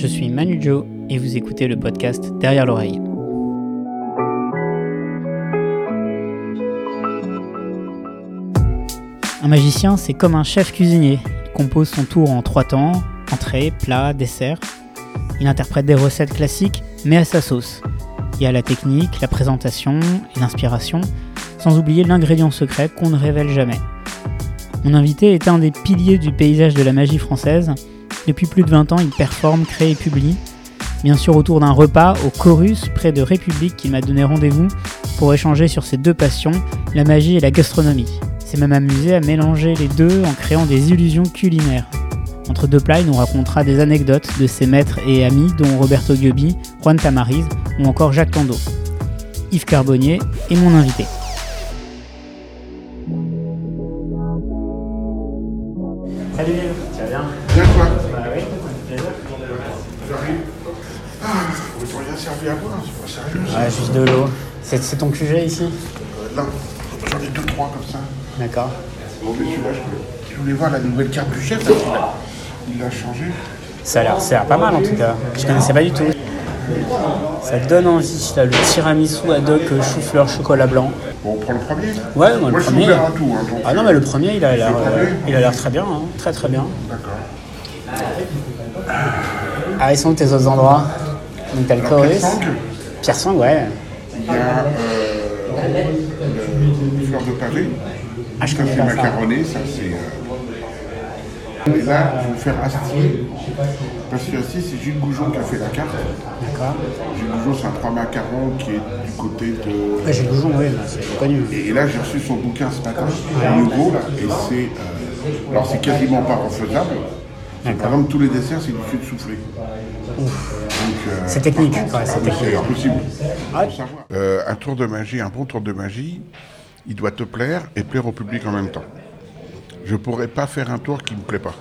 je suis Manu Joe et vous écoutez le podcast Derrière l'oreille. Un magicien, c'est comme un chef cuisinier. Il compose son tour en trois temps, entrée, plat, dessert. Il interprète des recettes classiques, mais à sa sauce. Il y a la technique, la présentation et l'inspiration, sans oublier l'ingrédient secret qu'on ne révèle jamais. Mon invité est un des piliers du paysage de la magie française. Depuis plus de 20 ans, il performe, crée et publie. Bien sûr autour d'un repas au Chorus, près de République, qui m'a donné rendez-vous pour échanger sur ses deux passions, la magie et la gastronomie. C'est même amusé à mélanger les deux en créant des illusions culinaires. Entre deux plats, il nous racontera des anecdotes de ses maîtres et amis, dont Roberto Giobi, Juan Tamariz ou encore Jacques Tando. Yves Carbonnier est mon invité. De l'eau. C'est ton QG ici Euh, là, j'en ai deux, trois comme ça. D'accord. Bon, celui-là, je voulais, je voulais voir la nouvelle carte du chef, là, il a- changé. Ça a l'air ça a l'air pas mal en tout cas. Je connaissais pas du tout. Ça donne envie, là, le tiramisu ad hoc euh, chou-fleur chocolat blanc. Bon, on prend le premier Ouais, moi, le suis premier. ouvert à tout. Hein, donc, Ah non, mais le premier, il a l'air, euh, il a l'air très bien, hein, très très bien. D'accord. Ah, ils sont tes autres endroits? Donc t'as le Alors, Sang, Pierre Sang, ouais. il y a euh, le fleur de pavé. Ah, je ça, c'est macaroné, ça, c'est... euh, Et là, je vais faire Astier. Parce que Astier, c'est Gilles Goujon qui a fait la carte. D'accord. Gilles Goujon, c'est un trois macarons qui est du côté de... Le Goujon, oui, bah, c'est connu. Et là, j'ai reçu son bouquin ce matin, nouveau, là, et c'est. euh, alors, c'est quasiment pas refaisable. Par exemple, tous les desserts, c'est du sucre soufflé. Euh, C'est technique, ouais, c'est technique. impossible. Euh, un tour de magie, un bon tour de magie, il doit te plaire et plaire au public en même temps. Je pourrais pas faire un tour qui me plaît pas.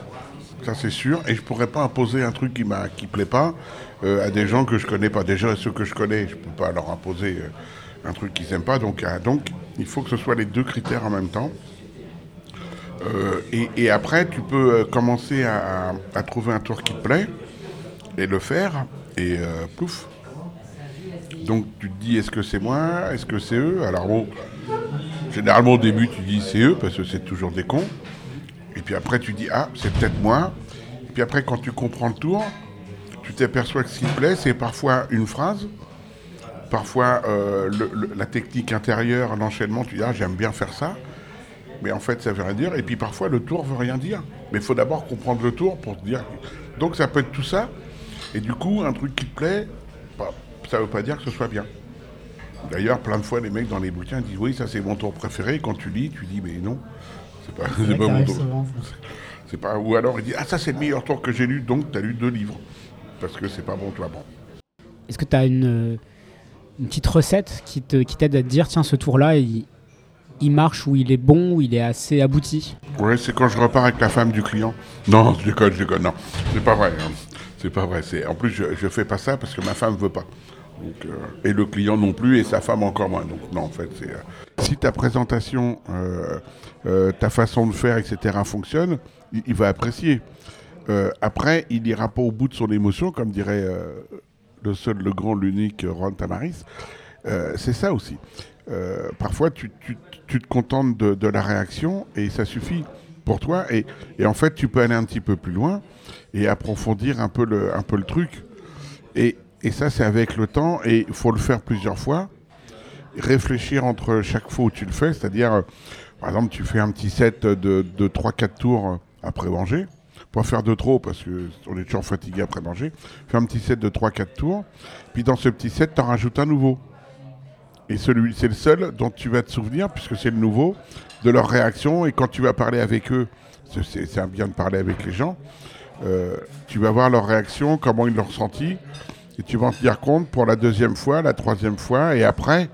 Ça c'est sûr, et je pourrais pas imposer un truc qui m'a qui plaît pas euh, à des gens que je connais pas. Déjà ceux que je connais, je peux pas leur imposer euh, un truc qu'ils aiment pas. Donc donc il faut que ce soit les deux critères en même temps. Euh, et, après tu peux euh, commencer à, trouver un tour qui te plaît et le faire et euh. Donc tu te dis est-ce que c'est moi, est-ce que c'est eux? Alors généralement au début tu dis c'est eux parce que c'est toujours des cons. Et puis après, tu dis, ah, c'est peut-être moi. Et puis après, quand tu comprends le tour, tu t'aperçois que ce qui te plaît, c'est parfois une phrase, parfois euh, la technique intérieure, l'enchaînement, tu dis, ah, j'aime bien faire ça. Mais en fait, ça veut rien dire. Et puis parfois, le tour veut rien dire. Mais il faut d'abord comprendre le tour pour te dire. Donc ça peut être tout ça. Et du coup, un truc qui te plaît, bah, ça ne veut pas dire que ce soit bien. D'ailleurs, plein de fois, les mecs dans les bouquins disent oui, ça c'est mon tour préféré. Et quand tu lis, tu dis mais non, c'est pas, c'est pas mon tour. C'est pas. Ou alors il dit ah ça c'est le meilleur tour que j'ai lu, donc tu as lu deux livres parce que c'est pas bon toi bon. Est-ce que tu as une, euh, une petite recette qui te- qui t'aide à te dire, tiens, ce tour-là, il, il marche ou il est bon ou il est assez abouti Ouais, c'est quand je repars avec la femme du client. Non, je déconne, je déconne. Non, c'est pas vrai. hein. C'est pas vrai. En plus je, je fais pas ça parce que ma femme veut pas. Donc, euh, et le client non plus et sa femme encore moins. Donc non, en fait, c'est euh, si ta présentation, euh, ta façon de faire, etc. fonctionne, il, va apprécier. Après, il n'ira pas au bout de son émotion, comme dirait le seul, le grand, l'unique Ron Tamaris. C'est ça aussi. Parfois, tu- tu te contentes de, la réaction et ça suffit pour toi. Et, et en fait, tu peux aller un petit peu plus loin et approfondir un peu le, un peu le truc. Et, et ça, c'est avec le temps et il faut le faire plusieurs fois. Réfléchir entre chaque fois où tu le fais, c'est-à-dire, euh, par exemple, tu fais un petit set de, de 3-4 tours après manger. Pas faire de trop parce qu'on est toujours fatigué après manger. Fais un petit set de 3-4 tours. Puis dans ce petit set, tu en rajoutes un nouveau. Et celui, c'est le seul dont tu vas te souvenir, puisque c'est le nouveau, de leur réaction. Et quand tu vas parler avec eux, c'est- c'est c'est bien de parler avec les gens, euh, tu vas voir leur réaction, comment ils l'ont ressenti. Et tu vas en tenir compte pour la deuxième fois, la troisième fois. Et après,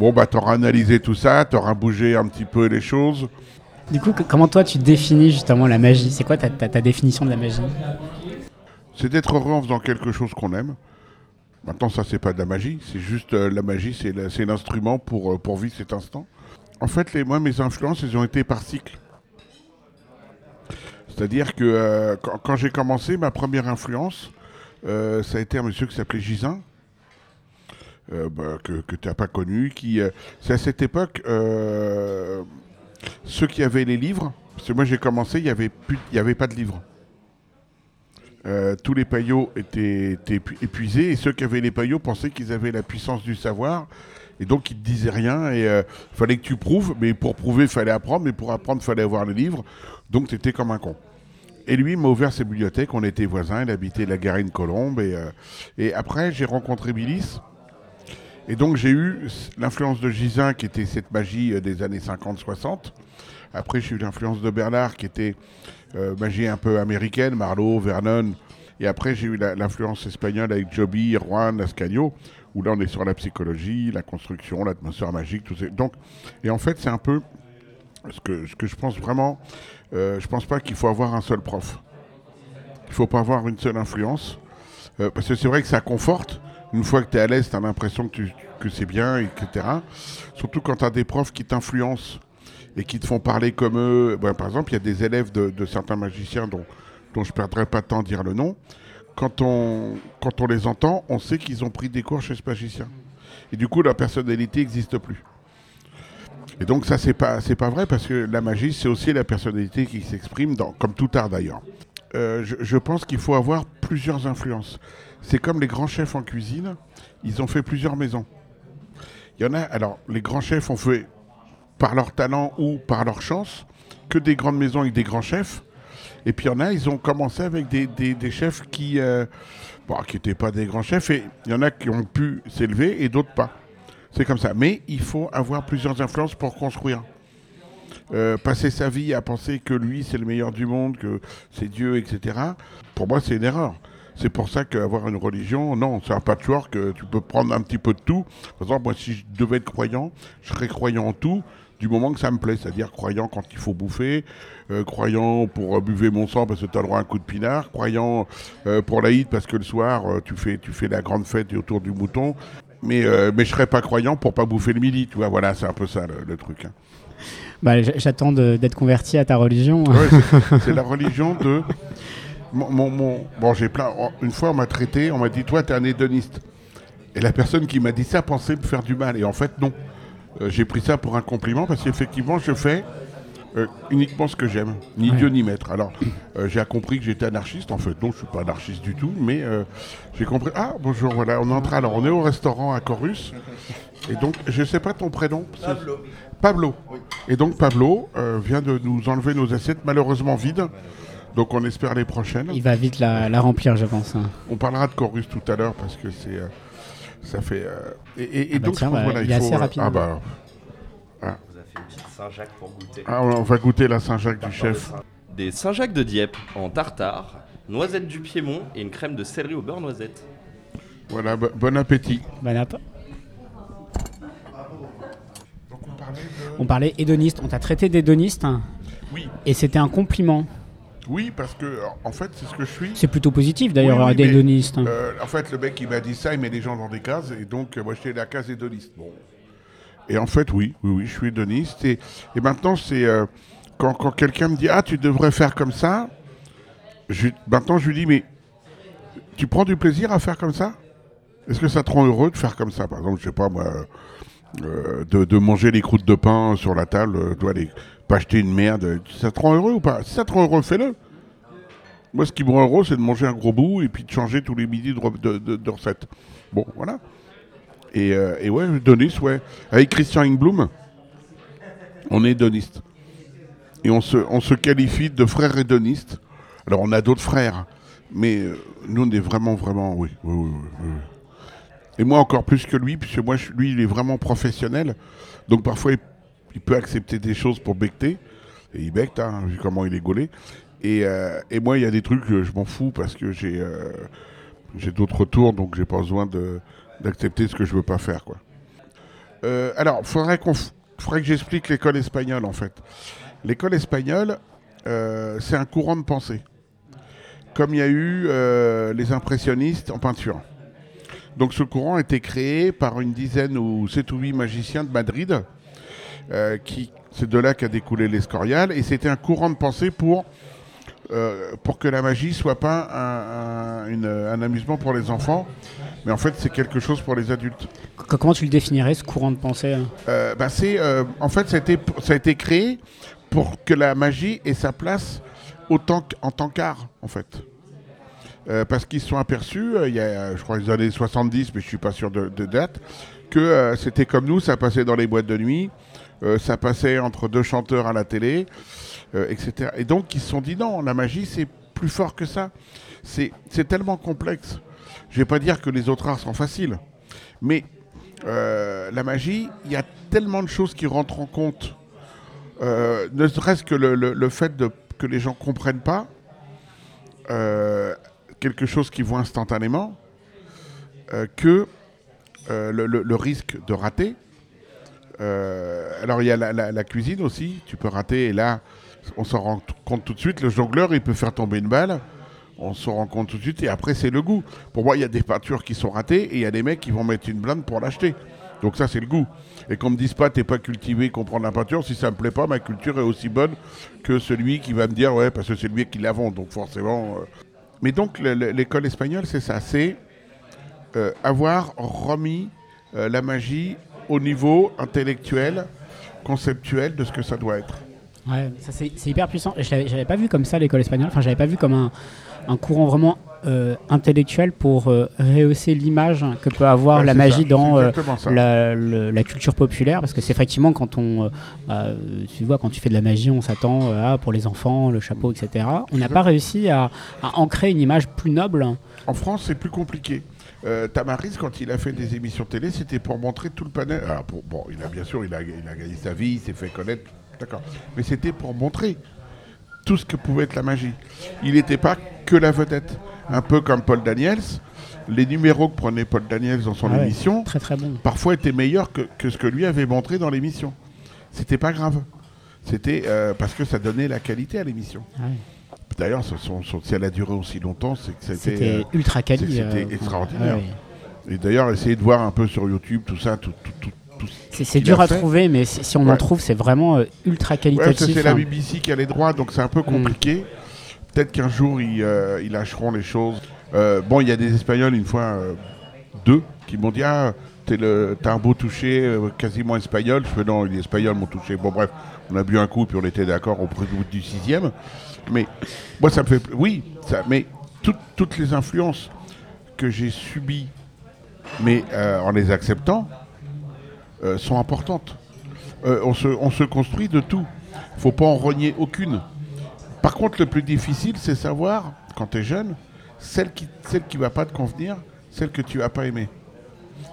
bon, bah, tu auras analysé tout ça, tu auras bougé un petit peu les choses. Du coup, que- comment toi tu définis justement la magie? C'est quoi ta, ta- ta définition de la magie? C'est d'être heureux en faisant quelque chose qu'on aime. Maintenant, ça, c'est pas de la magie. C'est juste euh, la magie, c'est l'instrument pour, euh, pour vivre cet instant. En fait, les, moi, mes influences, elles ont été par cycle. C'est-à-dire que euh, quand, j'ai commencé, ma première influence, ça a été un monsieur qui s'appelait Gisin, bah, que, tu n'as pas connu. Qui, c'est à cette époque, ceux qui avaient les livres, parce que moi j'ai commencé, il n'y avait pas de livres. Euh, tous les paillots étaient, étaient épu- épuisés et ceux qui avaient les paillots pensaient qu'ils avaient la puissance du savoir. Et donc ils te disaient rien et il fallait que tu prouves, mais pour prouver il fallait apprendre, mais pour apprendre fallait avoir les livres, donc tu étais comme un con. Et lui m'a ouvert ses bibliothèques, on était voisins, il habitait la Garenne Colombe. Et, euh, et après j'ai rencontré Billis et donc j'ai eu l'influence de Gisin qui était cette magie euh, des années 50-60. Après j'ai eu l'influence de Bernard qui était euh, magie un peu américaine, Marlowe, Vernon. Et après j'ai eu l'influence espagnole avec Joby, Juan, Ascanio, où là on est sur la psychologie, la construction, l'atmosphère magique, tout ça. Donc, et en fait c'est un peu ce que, ce que je pense vraiment, euh, je pense pas qu'il faut avoir un seul prof. Il faut pas avoir une seule influence. Euh, parce que c'est vrai que ça conforte. Une fois que tu es à l'aise, tu as l'impression que, que c'est bien, etc. Surtout quand tu as des profs qui t'influencent et qui te font parler comme eux. Ben, par exemple, il y a des élèves de, certains magiciens dont, dont je ne perdrai pas de temps à dire le nom. Quand on, quand on les entend, on sait qu'ils ont pris des cours chez ce magicien. Et du coup, leur personnalité n'existe plus. Et donc ça, c'est pas, pas vrai parce que la magie, c'est aussi la personnalité qui s'exprime, comme tout art d'ailleurs. Euh, je, je pense qu'il faut avoir plusieurs influences. C'est comme les grands chefs en cuisine, ils ont fait plusieurs maisons. Il y en a, alors les grands chefs ont fait par leur talent ou par leur chance que des grandes maisons avec des grands chefs. Et puis il y en a, ils ont commencé avec des, des- chefs qui euh, n'étaient pas des grands chefs. Et il y en a qui ont pu s'élever et d'autres pas. C'est comme ça. Mais il faut avoir plusieurs influences pour construire. Euh, passer sa vie à penser que lui c'est le meilleur du monde, que c'est Dieu, etc. Pour moi, c'est une erreur. C'est pour ça qu'avoir une religion, non, c'est un patchwork. euh, Tu peux prendre un petit peu de tout. Par exemple, moi, si je devais être croyant, je serais croyant en tout du moment que ça me plaît. C'est-à-dire croyant quand il faut bouffer, euh, croyant pour euh, buver mon sang parce que tu as le droit à un coup de pinard, croyant euh, pour l'Aïd parce que le soir, euh, tu, fais, tu fais la grande fête autour du mouton. Mais, euh, mais je serais pas croyant pour pas bouffer le midi, tu vois. Voilà, c'est un peu ça le, le truc. hein. Bah, J'attends d'être converti à ta religion. Ouais, c'est- la religion de. Mon, mon- mon- bon, j'ai plein. oh, Une fois, on m'a traité, on m'a dit, toi, t'es un hédoniste. Et la personne qui m'a dit ça pensait me faire du mal. Et en fait, non. Euh, j'ai pris ça pour un compliment parce qu'effectivement, je fais euh, uniquement ce que j'aime, ni Ouais. Dieu ni maître. Alors, euh, j'ai compris que j'étais anarchiste. En fait, non, je suis pas anarchiste du tout, mais euh, j'ai compris. Ah, bonjour, voilà, on est entré. Alors, on est au restaurant à Corus. Et donc, je sais pas ton prénom. Pablo. Pablo. Et donc Pablo euh, vient de nous enlever nos assiettes malheureusement vides. Donc on espère les prochaines. Il va vite la, la remplir, je pense. hein. On parlera de Chorus tout à l'heure parce que c'est euh, ça fait euh, et, et- et Ah bah donc tiens, je pense, bah, voilà, il faut assez euh, rapide. ah bah On vous a fait une petite Saint-Jacques pour goûter. ah, on va goûter la Saint-Jacques du chef. Des Saint-Jacques de Dieppe en tartare, noisettes du Piémont et une crème de céleri au beurre noisette. Voilà, bo- bon appétit. Bon app. Donc on parlait de On parlait hédoniste, on t'a traité d'hédoniste hein, Oui, et c'était un compliment. Oui parce que en fait c'est ce que je suis. C'est plutôt positif d'ailleurs, Oui, oui, mais, hein. Euh, en fait, le mec, il m'a dit ça, il met les gens dans des cases, et donc, euh, moi, j'étais la case hédoniste. Bon. Et en fait, oui, oui, oui, je suis hédoniste. Et, et maintenant, c'est euh, quand, quand quelqu'un me dit, ah, tu devrais faire comme ça, je, maintenant, je lui dis, mais tu prends du plaisir à faire comme ça? Est-ce que ça te rend heureux de faire comme ça? Par exemple, je sais pas, moi, euh, de, de manger les croûtes de pain sur la table, euh, toi, les, pas acheter une merde, ça te rend heureux ou pas? Si ça te rend heureux, fais-le. Moi, ce qui me rend heureux, c'est de manger un gros bout et puis de changer tous les midis de, re- de, de- de recettes. Bon, voilà. Et, euh, ouais, Donis, ouais. Avec Christian Ingblum, on est hédoniste. Et on se, on se qualifie de frères hédonistes. Alors, on a d'autres frères, mais euh, nous, on est vraiment, vraiment, oui, oui, oui, oui. Et moi, encore plus que lui, puisque moi, je- lui, il est vraiment professionnel. Donc, parfois, il, il peut accepter des choses pour becter. Et il becte, hein, vu comment il est gaulé. Et, euh, et moi, il y a des trucs, que je m'en fous parce que j'ai euh, j'ai d'autres tours, donc j'ai pas besoin d'accepter ce que je veux pas faire. Quoi. Euh, alors, faudrait qu'on f- faudrait que j'explique l'école espagnole, en fait. L'école espagnole, euh, c'est un courant de pensée. Comme il y a eu euh, les impressionnistes en peinture. Donc ce courant a été créé par une dizaine ou sept ou huit magiciens de Madrid, euh, qui c'est de là qu'a découlé l'escorial, et c'était un courant de pensée pour euh, pour que la magie soit pas un, un- une- un amusement pour les enfants, mais en fait c'est quelque chose pour les adultes. Comment tu le définirais, ce courant de pensée hein? Euh, bah, c'est, euh, en fait, ça a, été, ça a été créé pour que la magie ait sa place autant qu- en tant qu'art, en fait. Parce qu'ils se sont aperçus, il y a, je crois, les années 70, mais je suis pas sûr de, de date, que c'était comme nous, ça passait dans les boîtes de nuit, ça passait entre deux chanteurs à la télé, euh, etc. Et donc, ils se sont dit non, la magie, c'est plus fort que ça. C'est tellement complexe. Je vais pas dire que les autres arts sont faciles, mais euh, la magie, il y a tellement de choses qui rentrent en compte. Euh, ne serait-ce que le, le- le fait que les gens comprennent pas euh, quelque chose qu'ils voient instantanément, euh, que euh, le- le risque de rater. Euh, alors il y a la, cuisine aussi, tu peux rater et là on s'en rend compte tout de suite, le jongleur il peut faire tomber une balle, on s'en rend compte tout de suite et après c'est le goût. Pour moi il y a des peintures qui sont ratées et il y a des mecs qui vont mettre une blinde pour l'acheter. Donc ça c'est le goût. Et qu'on me dise pas t'es pas cultivé, comprendre la peinture, si ça me plaît pas, ma culture est aussi bonne que celui qui va me dire ouais parce que c'est lui qui la vend, donc forcément. euh. Mais donc le- le- l'école espagnole c'est ça, c'est euh, avoir remis la magie au niveau intellectuel, conceptuel de ce que ça doit être. Ouais, ça c'est hyper puissant. Je l'avais j'avais pas vu comme ça l'école espagnole. Enfin, j'avais pas vu comme un, un courant vraiment euh, intellectuel pour euh, rehausser l'image que peut avoir Ouais, la magie ça, dans euh, la, le- la culture populaire. Parce que c'est effectivement quand on, bah, tu vois, quand tu fais de la magie, on s'attend à pour les enfants, le chapeau, etc. On n'a pas réussi à, à ancrer une image plus noble. En France, c'est plus compliqué. Euh, Tamaris, quand il a fait des émissions télé, c'était pour montrer tout le panel. Alors, pour- bon, il a bien sûr, il a, il a gagné sa vie, il s'est fait connaître, d'accord. Mais c'était pour montrer tout ce que pouvait être la magie. Il n'était pas que la vedette. Un peu comme Paul Daniels, les numéros que prenait Paul Daniels dans son Ah ouais, émission, Très très bon. parfois étaient meilleurs que, que ce que lui avait montré dans l'émission. C'était pas grave. C'était euh, parce que ça donnait la qualité à l'émission. Ouais. D'ailleurs, si elle a duré aussi longtemps, c'est que c'était. Euh, ultra quali. c'était euh, extraordinaire. ouais, ouais. et d'ailleurs, essayez de voir un peu sur YouTube tout ça, tout, tout, tout, tout ce C'est dur à fait. trouver, mais si, on en Ouais. trouve, c'est vraiment euh, ultra Ouais, qualitatif. ça, c'est la hein. BBC qui a les droits, donc c'est un peu compliqué. Peut-être qu'un jour, ils, euh, ils lâcheront les choses. Euh, bon, il y a des Espagnols, une fois, deux, qui m'ont dit Ah, t'as un beau toucher quasiment espagnol. Je fais Non, les Espagnols m'ont touché. Bon, bref, on a bu un coup, puis on était d'accord au bout du sixième. Mais moi, ça me fait. Oui, mais toutes- les influences que j'ai subies, mais euh, en les acceptant, euh, sont importantes. Euh, on, se, on se construit de tout. faut pas en renier aucune. Par contre, le plus difficile, c'est savoir, quand tu es jeune, celle qui qui va pas te convenir, celle que tu vas pas aimer.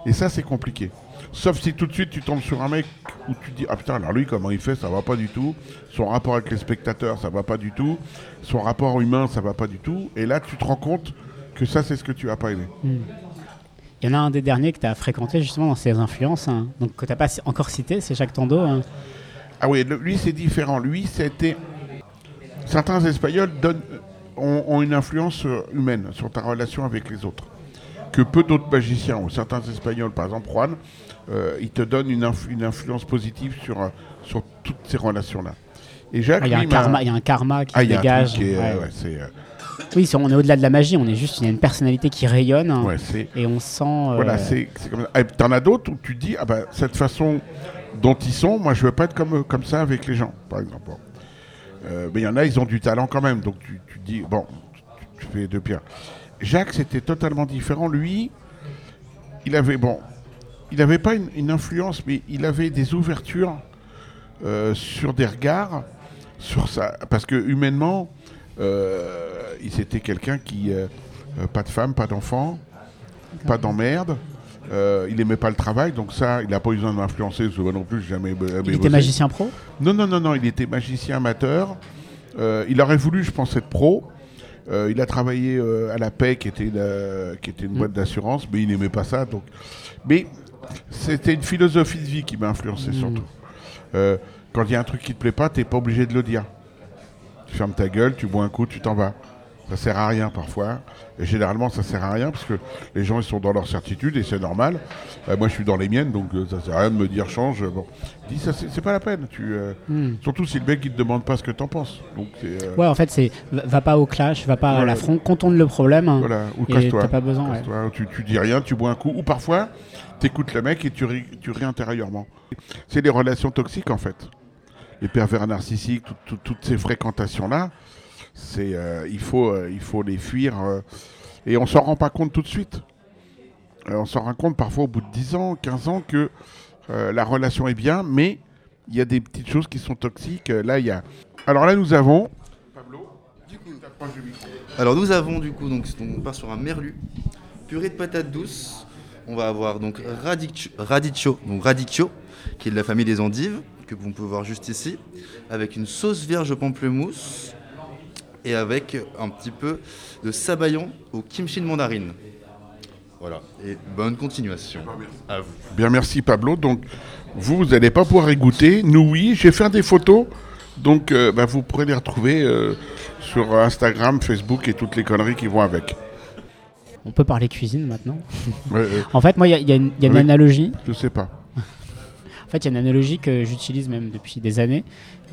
Et ça, c'est compliqué. Sauf si tout de suite tu tombes sur un mec où tu te dis Ah putain, alors lui, comment il fait, ça va pas du tout. Son rapport avec les spectateurs, ça va pas du tout. Son rapport humain, ça va pas du tout. Et là, tu te rends compte que ça, c'est ce que tu vas pas aimer. Il y en a un des derniers que tu as fréquenté justement dans ses influences, hein, donc que tu n'as pas encore cité, c'est Jacques Tando. hein. Ah oui, le- lui c'est différent. Lui, c'était. Certains Espagnols donnent, ont, ont une influence euh, humaine sur ta relation avec les autres. Que peu d'autres magiciens ont. Certains Espagnols, par exemple Juan, euh, il te donne une, inf- une influence positive sur, euh, sur toutes ces relations-là. Et Jacques, Ah, Il y, a un karma- il y a un karma qui Ah, se dégage. qui est, ouais. euh, ouais, euh, Oui, on est au-delà de la magie, on est juste, il y a une personnalité qui rayonne ouais, et on sent. euh, Voilà, c'est comme ça. T'en as d'autres où tu dis, ah bah, cette façon dont ils sont, moi je veux pas être comme, comme ça avec les gens, par exemple. Bon. Euh, mais il y en a, ils ont du talent quand même, donc tu, tu dis, bon, tu, tu fais deux pierres. Jacques, c'était totalement différent. Lui, il avait, bon, il n'avait pas une, une influence, mais il avait des ouvertures euh, sur des regards, sur ça. Parce que humainement, euh, il c'était quelqu'un qui, euh, pas de femme, pas d'enfant, pas d'emmerde. Euh, il aimait pas le travail, donc ça, il n'a pas eu besoin de m'influencer, non plus, jamais Il était magicien pro? Non, non, non, non, il était magicien amateur. Euh, il aurait voulu, je pense, être pro. Euh, il a travaillé euh, à la paix, qui était, la- qui était une boîte d'assurance, mais il n'aimait pas ça. Donc... Mais c'était une philosophie de vie qui m'a influencé surtout. Euh, quand il y a un truc qui te plaît pas, t'es pas obligé de le dire. Tu fermes ta gueule, tu bois un coup, tu t'en vas. Ça sert à rien parfois. Et généralement, ça sert à rien parce que les gens ils sont dans leur certitude et c'est normal. Euh, moi, je suis dans les miennes, donc euh, ça sert à rien de me dire change. Bon, dis ça, c'est pas la peine. Tu, euh, Hmm. Surtout si le mec il te demande pas ce que t'en penses. Donc euh, Ouais, en fait, c'est va pas au clash, va pas à Voilà. l'affront, contourne le problème. hein, voilà. Ou et casse-toi. t'as pas besoin. ouais. Tu, tu dis rien, tu bois un coup. Ou parfois, t'écoutes le mec et tu ris, tu ris intérieurement. C'est des relations toxiques en fait. Les pervers narcissiques, tout- tout- toutes ces fréquentations-là, c'est, euh, il, faut, euh, il faut les fuir. euh, et on s'en rend pas compte tout de suite. On s'en rend compte parfois au bout de 10 ans, 15 ans que la relation est bien, mais il y a des petites choses qui sont toxiques. Là, il y a. Alors là, nous avons. Pablo, t'approches du micro. Alors nous avons du coup, donc on part sur un merlu, purée de patates douces. On va avoir donc radicchio, radicchio, qui est de la famille des endives, que vous pouvez voir juste ici, avec une sauce vierge pamplemousse et avec un petit peu de sabayon au kimchi de mandarine. Voilà, et bonne continuation. À vous. Bien, merci Pablo. Donc, vous, vous n'allez pas pouvoir y goûter. Nous, oui. J'ai fait des photos. Donc, euh, bah, vous pourrez les retrouver euh, sur Instagram, Facebook et toutes les conneries qui vont avec. On peut parler cuisine maintenant. Ouais, euh, En fait, moi, il y a, il y a une, il y a une Oui. analogie. je sais pas. En fait, il y a une analogie que j'utilise même depuis des années.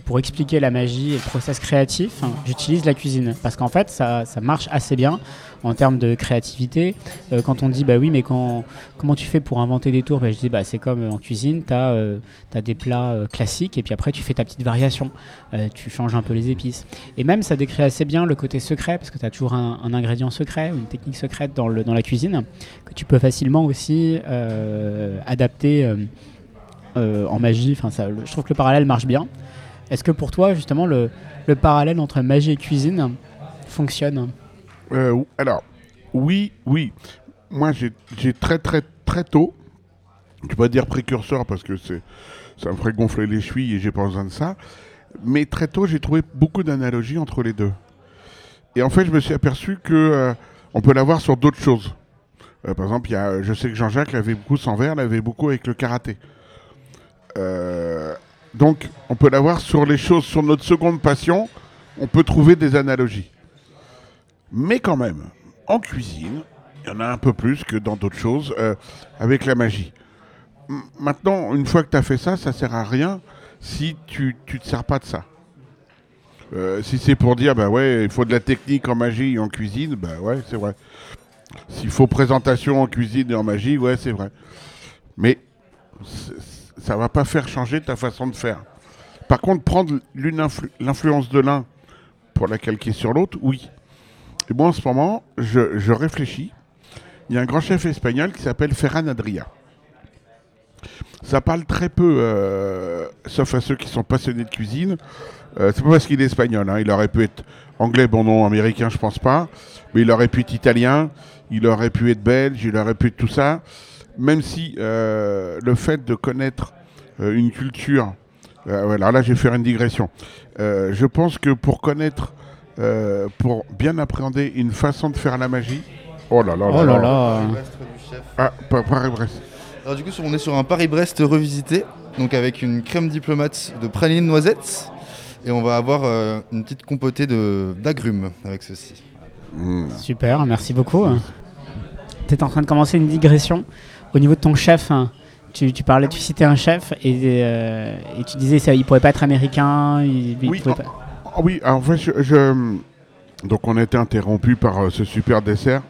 Pour expliquer la magie et le process créatif, j'utilise la cuisine. Parce qu'en fait, ça, ça marche assez bien en termes de créativité. Euh, quand on dit, bah oui, mais comment tu fais pour inventer des tours? Bah, Je dis, bah, c'est comme en cuisine, tu as, des plats euh, classiques et puis après, tu fais ta petite variation. Euh, tu changes un peu les épices. Et même, ça décrit assez bien le côté secret, parce que tu as toujours un, un ingrédient secret ou une technique secrète dans, le, dans la cuisine, que tu peux facilement aussi euh, adapter. Euh, en magie. Enfin, je trouve que le parallèle marche bien. Est-ce que pour toi, justement, le, le parallèle entre magie et cuisine fonctionne? Euh, alors, oui, oui. Moi, j'ai très, très, très tôt, je ne vais pas dire précurseur parce que ça me ferait gonfler les chevilles et j'ai pas besoin de ça, mais très tôt, j'ai trouvé beaucoup d'analogies entre les deux. Et en fait, je me suis aperçu que euh, on peut l'avoir sur d'autres choses. Par exemple, y a, je sais que Jean-Jacques l'avait beaucoup sans verre, l'avait beaucoup avec le karaté. Euh, donc, on peut l'avoir sur les choses, sur notre seconde passion, on peut trouver des analogies. Mais quand même, en cuisine, il y en a un peu plus que dans d'autres choses euh, avec la magie. Maintenant, une fois que tu as fait ça, ça sert à rien si tu ne te sers pas de ça. Euh, si c'est pour dire, bah ouais, il faut de la technique en magie et en cuisine, bah ouais, c'est vrai. S'il faut présentation en cuisine et en magie, ouais, c'est vrai. Mais ça va pas faire changer ta façon de faire. Par contre, prendre l'influence de l'un pour la calquer sur l'autre, oui. Et moi, en ce moment, je, je réfléchis. Il y a un grand chef espagnol qui s'appelle Ferran Adria. Ça parle très peu, euh, sauf à ceux qui sont passionnés de cuisine. Euh, c'est pas parce qu'il est espagnol. hein. Il aurait pu être anglais, bon non, américain, je pense pas. Mais il aurait pu être italien, il aurait pu être belge, il aurait pu être tout ça. Même si euh, le fait de connaître euh, une culture. euh, alors là, je vais faire une digression. Euh, je pense que pour connaître, euh, pour bien appréhender une façon de faire la magie. Oh là là là Oh là là. Ah, pas Paris-Brest. Alors du coup, on est sur un Paris-Brest revisité, donc avec une crème diplomate de praline noisette, et on va avoir euh, une petite compotée de- d'agrumes avec ceci. Hmm. Super, merci beaucoup. Tu es en train de commencer une digression? Au niveau de ton chef. hein. Tu, tu parlais, tu citais un chef et, euh, et tu disais ça, il pourrait pas être américain. Il, il Oui, pouvait en- pas- Ah oui, en fait, je, je- donc on a été interrompu par euh, ce super dessert.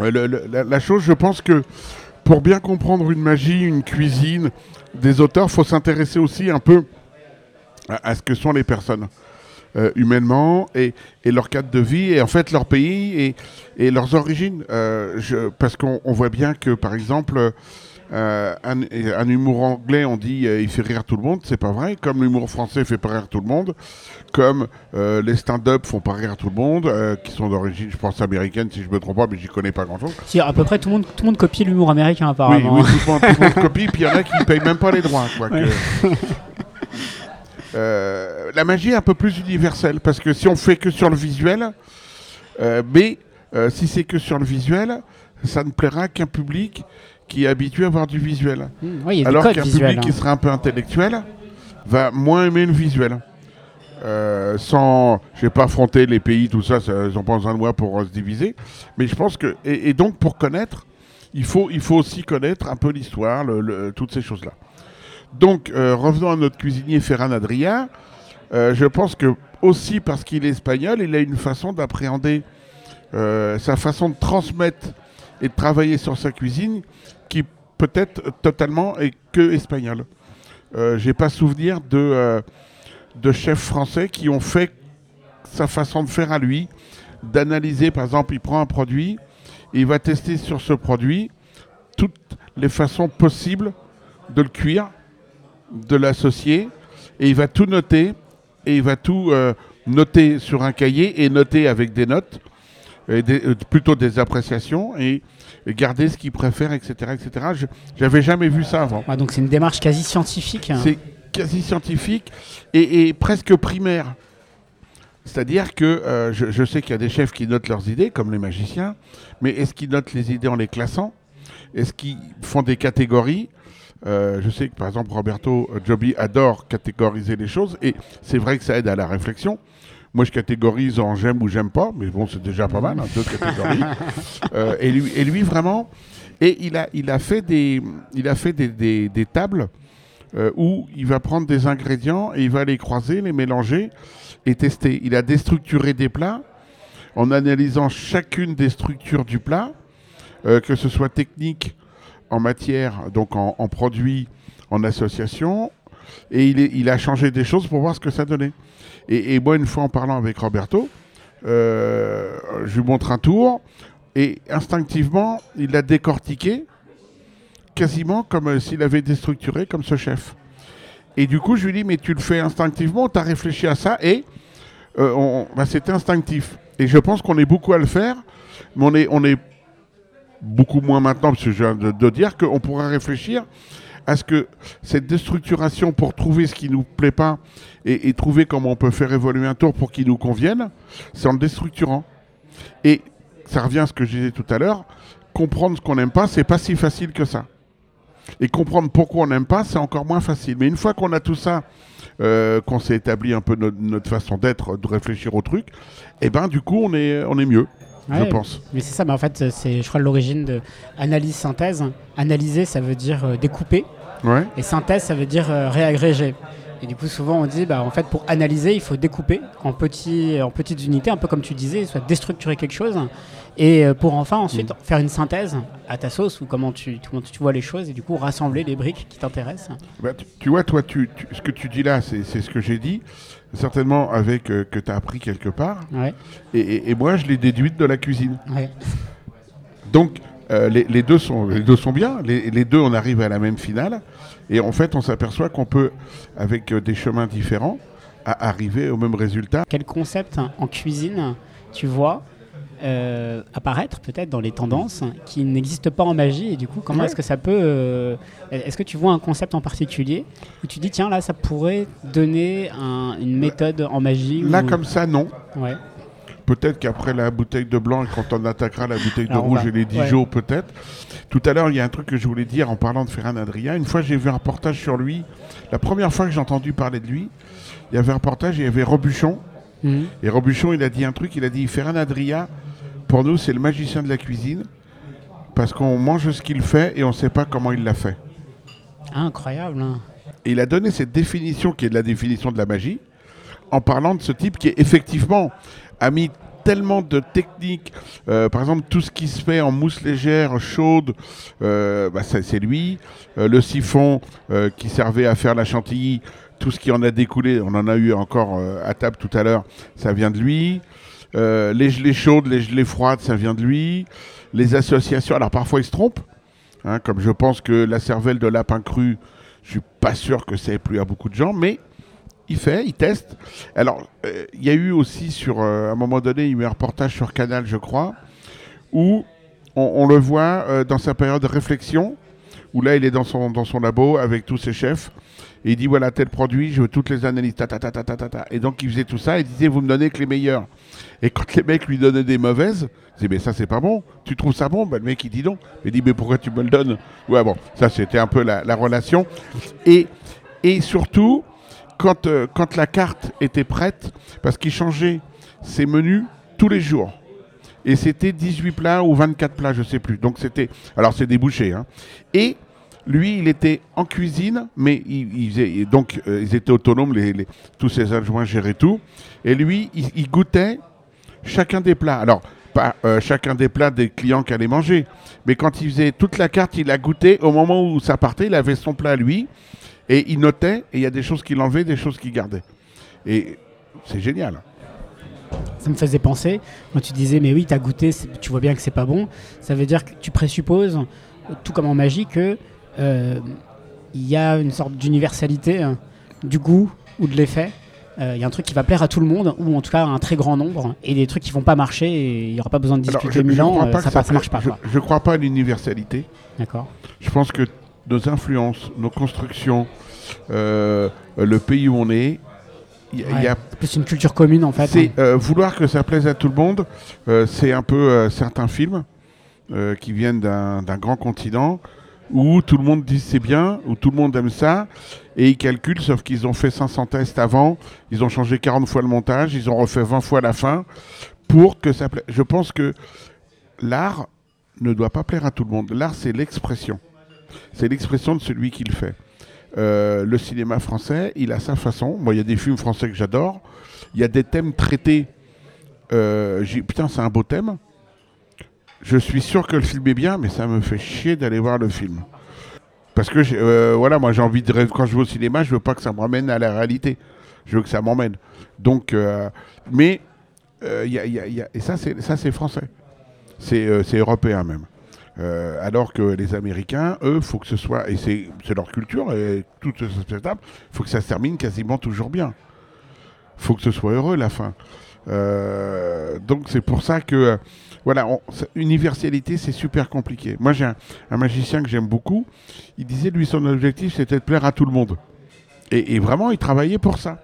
Euh, le- le- la, la chose, je pense que pour bien comprendre une magie, une cuisine des auteurs, faut s'intéresser aussi un peu à, à ce que sont les personnes euh, humainement et, et leur cadre de vie et en fait leur pays et, et leurs origines. Euh, je- parce qu'on on voit bien que par exemple euh, un, un humour anglais, on dit il fait rire tout le monde, c'est pas vrai. Comme l'humour français fait pas rire tout le monde, comme les stand-up font pas rire tout le monde, qui sont d'origine, je pense américaine si je me trompe pas, mais j'y connais pas grand-chose. Si, à peu près tout le monde, tout le monde copie l'humour américain apparemment. oui, tout le monde, tout le monde copie, puis il y en a qui ne payent même pas les droits. Quoi, que- Euh, la magie est un peu plus universelle, parce que si on fait que sur le visuel, euh, mais euh, si c'est que sur le visuel, ça ne plaira qu'un public qui est habitué à voir du visuel. Mmh, y a Alors qu'un public qui hein. serait un peu intellectuel va moins aimer le visuel. euh, sans, je vais pas affronter les pays, tout ça, ça, ils n'ont pas besoin de moi pour se diviser. Mais je pense que, et, et donc pour connaître, il faut, il faut aussi connaître un peu l'histoire, le- le- toutes ces choses-là. Donc revenons à notre cuisinier Ferran Adria. Euh, je pense que aussi parce qu'il est espagnol, il a une façon d'appréhender euh, sa façon de transmettre et de travailler sur sa cuisine qui peut-être totalement est que espagnole. Euh, J'ai pas souvenir de, euh, de chefs français qui ont fait sa façon de faire à lui, d'analyser, par exemple, il prend un produit, et il va tester sur ce produit toutes les façons possibles de le cuire, de l'associer, et il va tout noter, et il va tout euh, noter sur un cahier et noter avec des notes, et des- euh, plutôt des appréciations, et, et garder ce qu'il préfère, etc. etc. Je J'avais jamais vu ça avant. Ah, donc c'est une démarche quasi scientifique. hein. C'est quasi scientifique et, et presque primaire. C'est-à-dire que euh, je, je sais qu'il y a des chefs qui notent leurs idées, comme les magiciens, mais est-ce qu'ils notent les idées en les classant? Est-ce qu'ils font des catégories Euh, Je sais que par exemple Roberto Joby adore catégoriser les choses et c'est vrai que ça aide à la réflexion. Moi, je catégorise en j'aime ou j'aime pas, mais bon, c'est déjà pas mal, hein, deux catégories. Euh, et, lui, et lui, vraiment, et il a, il a fait des, il a fait des, des- des tables euh, où il va prendre des ingrédients et il va les croiser, les mélanger et tester. Il a déstructuré des plats en analysant chacune des structures du plat, euh, que ce soit technique en matière, donc en, en produit, en association, et il, a changé des choses pour voir ce que ça donnait. Et, moi, une fois en parlant avec Roberto, euh, je lui montre un tour, et instinctivement, il l'a décortiqué, quasiment comme euh, s'il avait déstructuré comme ce chef. Et du coup, je lui dis, mais tu le fais instinctivement, tu as réfléchi à ça, et euh, bah, c'est instinctif. Et je pense qu'on est beaucoup à le faire, mais on est, on est beaucoup moins maintenant, parce que je viens de, dire qu'on pourrait réfléchir à ce que cette déstructuration pour trouver ce qui nous plaît pas et, trouver comment on peut faire évoluer un tour pour qu'il nous convienne, c'est en le déstructurant. Et ça revient à ce que je disais tout à l'heure, comprendre ce qu'on n'aime pas, c'est pas si facile que ça. Et comprendre pourquoi on n'aime pas, c'est encore moins facile. Mais une fois qu'on a tout ça, euh, qu'on s'est établi un peu no- notre façon d'être, de réfléchir au truc, et ben du coup on est, on est mieux, je pense. Mais c'est ça, mais en fait, c'est, je crois, l'origine de analyse-synthèse. Analyser, ça veut dire euh, découper, Ouais. et synthèse, ça veut dire euh, réagréger. Et du coup, souvent, on dit, bah, en fait, pour analyser, il faut découper en, petits, en petites unités, un peu comme tu disais, soit déstructurer quelque chose, et euh, pour enfin ensuite Mm. faire une synthèse à ta sauce ou comment tu, comment tu vois les choses, et du coup, rassembler les briques qui t'intéressent. Bah, tu, tu vois, toi, tu, tu- ce que tu dis là, c'est ce que j'ai dit, certainement avec euh, que tu as appris quelque part. Ouais, Et, et- et moi, je l'ai déduite de la cuisine. ouais. Donc, euh, les, les deux sont, les deux sont bien. Les, les deux, on arrive à la même finale. Et en fait, on s'aperçoit qu'on peut, avec euh, des chemins différents, à arriver au même résultat. Quel concept en cuisine tu vois euh, apparaître peut-être dans les tendances qui n'existent pas en magie et du coup comment Ouais. est-ce que ça peut euh, est-ce que tu vois un concept en particulier où tu dis tiens là ça pourrait donner un- une méthode en magie Là, ou- comme ça, non. ouais Peut-être qu'après la bouteille de blanc, et quand on attaquera la bouteille de Alors, rouge va- et les ouais. Dijon, peut-être. Tout à l'heure, il y a un truc que je voulais dire en parlant de Ferran Adria. Une fois, j'ai vu un reportage sur lui. La première fois que j'ai entendu parler de lui, il y avait un reportage il y avait Robuchon. Mhm. Et Robuchon, il a dit un truc, il a dit Ferran Adria, pour nous, c'est le magicien de la cuisine, parce qu'on mange ce qu'il fait et on ne sait pas comment il l'a fait. Incroyable hein. Et il a donné cette définition qui est de la définition de la magie, en parlant de ce type qui, effectivement, a mis tellement de techniques, euh, par exemple tout ce qui se fait en mousse légère, chaude, euh, bah, c'est lui. Euh, le siphon qui servait à faire la chantilly, tout ce qui en a découlé, on en a eu encore à table tout à l'heure, ça vient de lui. Euh, les gelées chaudes, les gelées froides, ça vient de lui. Les associations, alors parfois il se trompe, hein, comme je pense que la cervelle de lapin cru, je suis pas sûr que ça ait plu à beaucoup de gens, mais il fait, il teste. Alors, euh, il y a eu aussi sur, euh, à un moment donné, il y a eu un reportage sur Canal, je crois, où on, le voit dans sa période de réflexion, où là, il est dans son, dans son labo avec tous ses chefs, et il dit, voilà, tel produit, je veux toutes les analyses, ta, ta, ta, ta, ta, ta, ta. Et donc, il faisait tout ça, et il disait, vous me donnez que les meilleurs. Et quand les mecs lui donnaient des mauvaises, il disait, mais ça, c'est pas bon. Tu trouves ça bon? Ben, Le mec, il dit non. Il dit, mais pourquoi tu me le donnes? Ouais, bon, ça, c'était un peu la, la relation. Et, et surtout, quand, euh, quand la carte était prête, parce qu'il changeait ses menus tous les jours. Et c'était 18 plats ou 24 plats, je sais plus. Donc c'était. Alors c'est des bouchées. Hein. Et lui, il était en cuisine, mais il, euh, ils étaient autonomes, tous ses adjoints géraient tout. Et lui, il, goûtait chacun des plats. Alors, pas euh, chacun des plats des clients qui allaient manger, mais quand il faisait toute la carte, il a goûté. Au moment où ça partait, il avait son plat lui, et il notait. Et il y a des choses qu'il enlevait, des choses qu'il gardait. Et c'est génial. Ça me faisait penser, quand tu disais, mais oui, tu as goûté, tu vois bien que c'est pas bon, ça veut dire que tu présupposes, tout comme en magie, que il y a une sorte d'universalité euh, du goût ou de l'effet. Euh, Il y a un truc qui va plaire à tout le monde, ou en tout cas à un très grand nombre, et des trucs qui vont pas marcher, et il n'y aura pas besoin de discuter crois euh, pas ça, ça plaît- marche pas. Je, je crois pas à l'universalité. D'accord. Je pense que nos influences, nos constructions, euh, le pays où on est, il y, a- y plus une culture commune en fait. C'est hein. euh, vouloir que ça plaise à tout le monde. euh, c'est un peu euh, certains films euh, qui viennent d'un grand continent où tout le monde dit c'est bien, où tout le monde aime ça, et ils calculent, sauf qu'ils ont fait 500 tests avant, ils ont changé 40 fois le montage, ils ont refait 20 fois la fin, pour que ça plaise. Je pense que l'art ne doit pas plaire à tout le monde. L'art, c'est l'expression. C'est l'expression de celui qui le fait. Euh, le cinéma français, il a sa façon. Moi, il y a des films français que j'adore. Il y a des thèmes traités. Euh, putain, c'est un beau thème. Je suis sûr que le film est bien, mais ça me fait chier d'aller voir le film. Parce que, euh, voilà, moi, j'ai envie de rêver. Quand je vais au cinéma, je veux pas que ça me à la réalité. Je veux que ça m'emmène. Donc, euh, mais, euh, et ça, c'est ça, c'est français. C'est européen même. Alors que les Américains, eux, faut que ce soit, et c'est leur culture, et tout est acceptable, faut que ça se termine quasiment toujours bien. faut que ce soit heureux la fin. Donc c'est pour ça que, voilà, on- universalité, c'est super compliqué. Moi, j'ai un, magicien que j'aime beaucoup, il disait, lui, son objectif, c'était de plaire à tout le monde. Et, vraiment, il travaillait pour ça.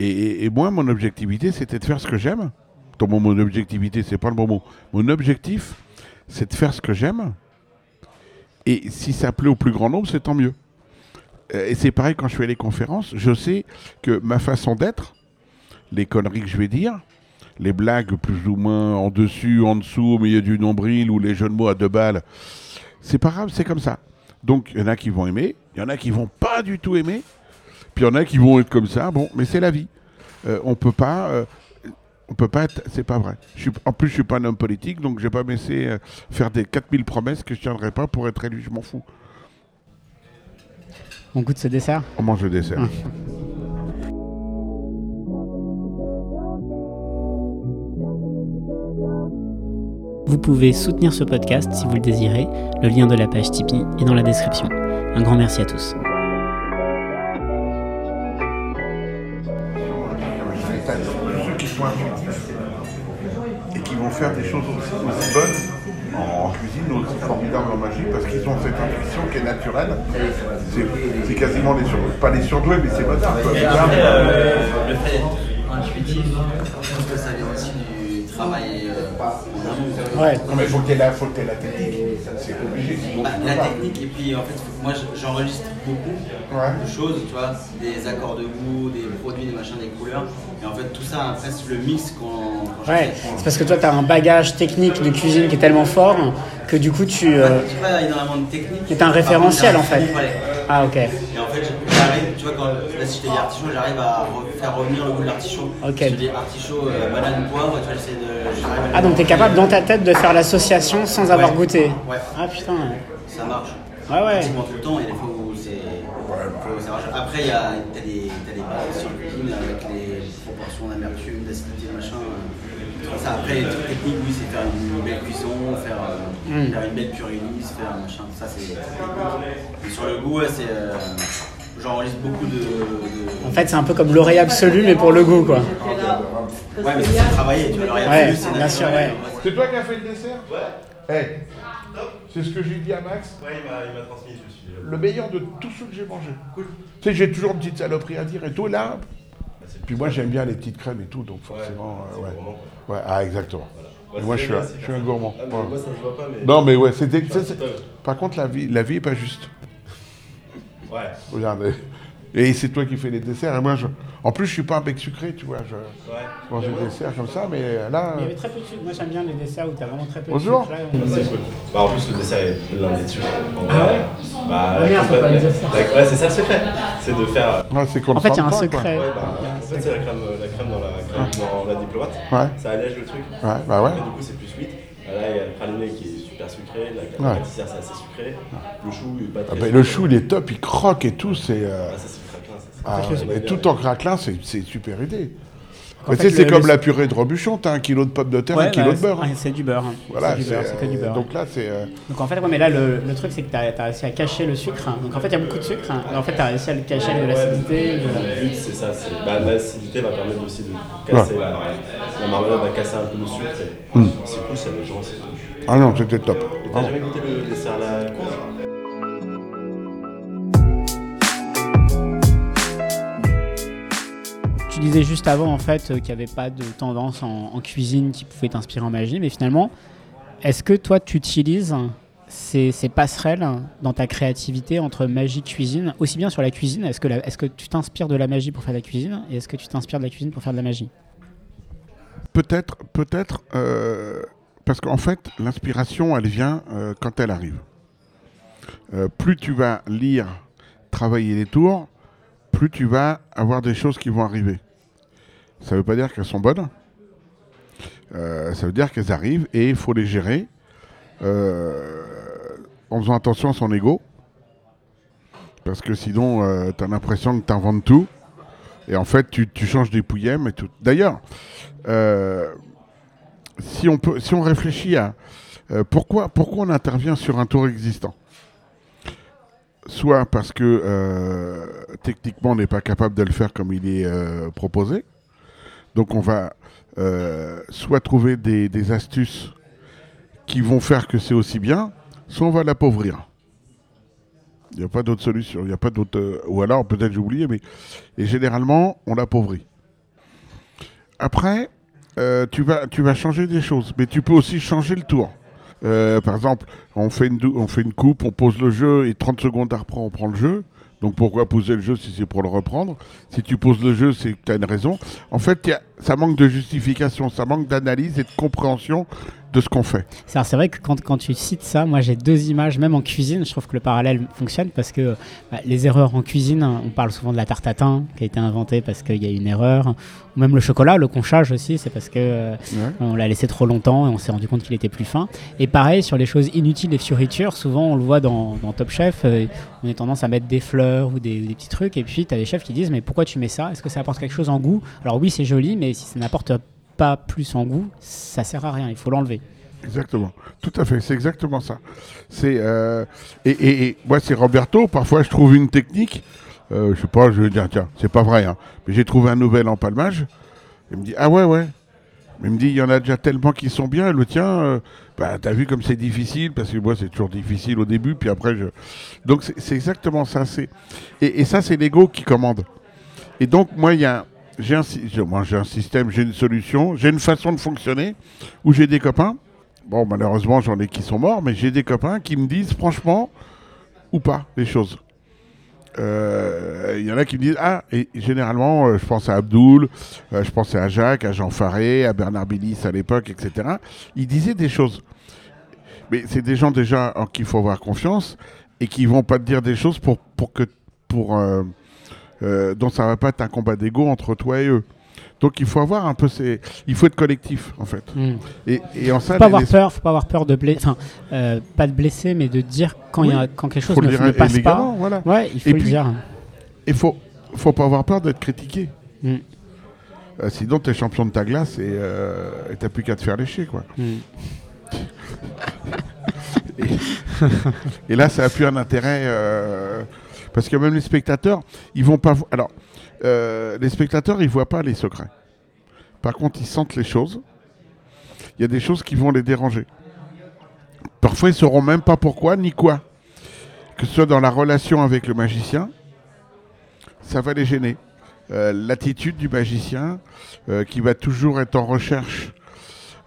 Et, moi, mon objectivité, c'était de faire ce que j'aime. Donc, mon, mon objectivité, c'est pas le bon mot. Mon objectif, c'est de faire ce que j'aime. Et si ça plaît au plus grand nombre, c'est tant mieux. Euh, Et c'est pareil quand je fais les conférences, je sais que ma façon d'être, les conneries que je vais dire, les blagues plus ou moins en dessus, en dessous, au milieu du nombril ou les jeux de mots à deux balles, c'est pas grave, c'est comme ça. Donc il y en a qui vont aimer, il y en a qui vont pas du tout aimer, puis il y en a qui vont être comme ça, bon, mais c'est la vie. Euh, on peut pas. euh, on peut pas être, c'est pas vrai. Je suis, en plus, je suis pas un homme politique, donc je vais pas me laisser euh, faire des 4000 promesses que je tiendrai pas pour être élu. Je m'en fous. On goûte ce dessert? On mange le dessert. Hum. Vous pouvez soutenir ce podcast si vous le désirez. Le lien de la page Tipeee est dans la description. Un grand merci à tous. Tous ceux qui sont inventifs et qui vont faire des choses aussi, aussi bonnes en cuisine, aussi formidables en magie, parce qu'ils ont cette intuition qui est naturelle. C'est- C'est quasiment les sur, pas les surdoués, mais c'est votre euh, le fait d'être intuitif, je pense que ça vient aussi du travail euh. Ouais. Non, mais faut que tu aies la, faut que t'aies la technique. C'est obligé. Bah, la pas. technique, et puis en fait, moi je- j'enregistre beaucoup Ouais. de choses, tu vois, des accords de goût, des produits, des machins, des couleurs. Et en fait, tout ça, après, c'est le mix je Ouais, c'est parce que toi, tu as un bagage technique de cuisine qui est tellement fort que du coup, tu. euh, J'ai pas énormément de technique. C'est un référentiel, en fait. Ah, ok. Tu vois, quand là, si je t'ai dit artichaut, j'arrive à re- faire revenir le goût de l'artichaut. Ok. Si je dis artichaut, euh, banane, poivre, tu vois, j'essaie de. Ah, le- donc tu es capable dans ta tête de faire l'association sans avoir Ouais. goûté Ouais. Ah, putain. Ça marche. Ouais, ouais. Pratiquement tout le temps, il y a des fois où c'est. Après, il y a t'as des, t'as des bases sur la cuisine avec les proportions d'amertume, d'acidité, machin. euh, ça. Après, les trucs techniques, oui, c'est faire une belle cuisson, faire, euh, Mm. faire une belle purée faire machin. Ça, c'est technique. Et sur le goût, ouais, c'est. euh, J'enregistre beaucoup de. de- En fait, c'est un peu comme l'oreille absolue, mais pour le goût, quoi. Ouais, mais c'est travaillé, tu vois. Alors, il y a Ouais, c'est bien sûr, ouais. C'est toi qui as fait le dessert Ouais. c'est ce que j'ai dit à Max. Ouais, il m'a il m'a transmis, je suis. Le meilleur de tous ceux que j'ai mangé. Cool. Tu sais, j'ai toujours une petite saloperie à dire et tout. Là, puis moi j'aime bien les petites crèmes et tout, donc forcément, euh, ouais. gourmand, Ouais, ah exactement. Moi je suis, un, je suis un gourmand. Ah, mais Ouais. moi, ça se voit pas, mais. Non mais ouais, c'était. Par contre, la vie, la vie est pas juste. Ouais. Regardez. Et c'est toi qui fais les desserts. Et moi, je... En plus, je suis pas un bec sucré, tu vois. Je Ouais. mange des desserts comme ça, mais là. Il y avait très peu de sucre. Moi, j'aime bien les desserts où t'as vraiment très peu Bonjour. de sucre. Là, C'est cool. Bah, en plus, le dessert est blindé de sucre. Ah ouais Bah, Ah merde, faut pas la- dire ça. la- Ouais, c'est ça le secret. C'est de faire. Ouais, c'est qu'on En fait, il y a un pas, secret. Ouais, bah, en fait, c'est la crème, la crème dans la, crème dans la diplomate. Ouais, Ça allège le truc. ouais, bah ouais. Et du coup, c'est plus sweet. Là, il y a le praliné qui est super sucré. La Ouais. pâtissière, c'est assez sucré. Le chou, il est pas Ah bah, sucré. le chou, il est top, il croque et tout. C'est. euh, Ah, ça, c'est le craquelin. ça, c'est- ah, bien. tout en craquelin, c'est c'est une super idée. En Mais fait, tu sais, c'est le- comme le- la purée de rebuchon, t'as un kilo de pommes de terre, un Ouais, kilo bah, de beurre. c'est- hein. du beurre. hein. Voilà, c'est du beurre, c'est que du beurre. Donc là, c'est. euh, Donc en fait, ouais, mais là, le, le truc, c'est que tu as, réussi à cacher le sucre. Donc en fait, il y a beaucoup de sucre. hein. Et en fait, tu as réussi à le cacher avec de l'acidité. Le but, c'est ça. c'est- Bah, L'acidité va permettre aussi de casser la, la marmelade, va casser un peu le sucre. Hmm. C'est cool, ça, les gens. c'est- Ah non, c'était top. Et T'as jamais goûté le dessert à la courge disais juste avant en fait euh, qu'il n'y avait pas de tendance en, cuisine qui pouvait t'inspirer en magie, mais finalement, est-ce que toi tu utilises ces, passerelles dans ta créativité entre magie cuisine, aussi bien sur la cuisine, est-ce que, tu t'inspires de la magie pour faire de la cuisine, et est-ce que tu t'inspires de la cuisine pour faire de la magie? Peut-être, peut-être, euh, parce qu'en fait, l'inspiration, elle vient euh, quand elle arrive. Plus tu vas lire, travailler les tours, plus tu vas avoir des choses qui vont arriver. Ça ne veut pas dire qu'elles sont bonnes. Euh, ça veut dire qu'elles arrivent et il faut les gérer euh, en faisant attention à son ego. Parce que sinon, tu as l'impression que tu inventes tout. Et en fait, tu, changes des pouillèmes et tout. D'ailleurs, euh, si, on peut, si on réfléchit à euh, pourquoi, pourquoi on intervient sur un tour existant? Soit parce que euh, techniquement on n'est pas capable de le faire comme il est euh, proposé. Donc on va euh, soit trouver des, astuces qui vont faire que c'est aussi bien, soit on va l'appauvrir. Il n'y a pas d'autre solution. Il n'y a pas d'autre. euh, ou alors peut-être j'ai oublié, mais généralement on l'appauvrit. Après, euh, tu, vas, changer des choses, mais tu peux aussi changer le tour. Par exemple, on fait, une, on fait une coupe, on pose le jeu et 30 secondes après on prend le jeu. Donc pourquoi poser le jeu si c'est pour le reprendre? Si tu poses le jeu, c'est que tu as une raison. En fait, il y a- ça manque de justification, ça manque d'analyse et de compréhension de ce qu'on fait. C'est vrai que quand, quand tu cites ça, moi j'ai deux images, même en cuisine, je trouve que le parallèle fonctionne parce que bah, les erreurs en cuisine, on parle souvent de la tarte à thym qui a été inventée parce qu'il y a une erreur, ou même le chocolat, le conchage aussi, c'est parce que euh, Ouais. on l'a laissé trop longtemps et on s'est rendu compte qu'il était plus fin. Et pareil, sur les choses inutiles, les fioritures, souvent on le voit dans, dans Top Chef, euh, on a tendance à mettre des fleurs ou des, des petits trucs, et puis tu as des chefs qui disent Mais pourquoi tu mets ça? Est-ce que ça apporte quelque chose en goût? Alors oui, c'est joli, mais si ça n'apporte pas plus en goût, ça sert à rien, il faut l'enlever. Exactement, tout à fait, c'est exactement ça. C'est euh, et, et- et moi c'est Roberto. Parfois je trouve une technique, euh, je sais pas, je vais dire tiens, c'est pas vrai, hein, mais j'ai trouvé un nouvel empalmage. Il me dit ah ouais ouais. Il me dit il y en a déjà tellement qui sont bien. Et le tien, euh, bah t'as vu comme c'est difficile parce que moi c'est toujours difficile au début, puis après je. Donc c'est exactement ça. Et, et ça c'est l'ego qui commande. Et donc moi il y a j'ai un, moi, j'ai un système, j'ai une solution, j'ai une façon de fonctionner où j'ai des copains. Bon, malheureusement, j'en ai qui sont morts, mais j'ai des copains qui me disent franchement ou pas les choses. Euh, Il y en a qui me disent Ah, et généralement, euh, je pense à Abdoul, euh, je pensais à Jacques, à Jean Faré, à Bernard Billis à l'époque, etc. Ils disaient des choses. Mais c'est des gens déjà en qui il faut avoir confiance et qui vont pas te dire des choses pour, pour que. Pour, euh, dont ça va pas être un combat d'ego entre toi et eux. Donc il faut avoir un peu ces. Il faut être collectif, en fait. Hmm. Et, et en ça, faut pas avoir les- peur, faut pas avoir peur de blesser, enfin, euh, pas de blesser, mais de dire quand, il y a, Oui. quand quelque chose faut ne, ne passe pas. élégamment, voilà. Ouais, il faut Et le puis- dire. Il faut, faut pas avoir peur d'être critiqué. Mm. Euh, sinon, tu es champion de ta glace et euh, et t'as plus qu'à te faire lécher, quoi. Mm. Et là, ça a plus un intérêt euh, parce que même les spectateurs, ils vont pas. vo- Alors, euh, les spectateurs, ils voient pas les secrets. Par contre, ils sentent les choses. Il y a des choses qui vont les déranger. Parfois, ils sauront même pas pourquoi ni quoi. Que ce soit dans la relation avec le magicien, ça va les gêner. Euh, L'attitude du magicien, euh, qui va toujours être en recherche,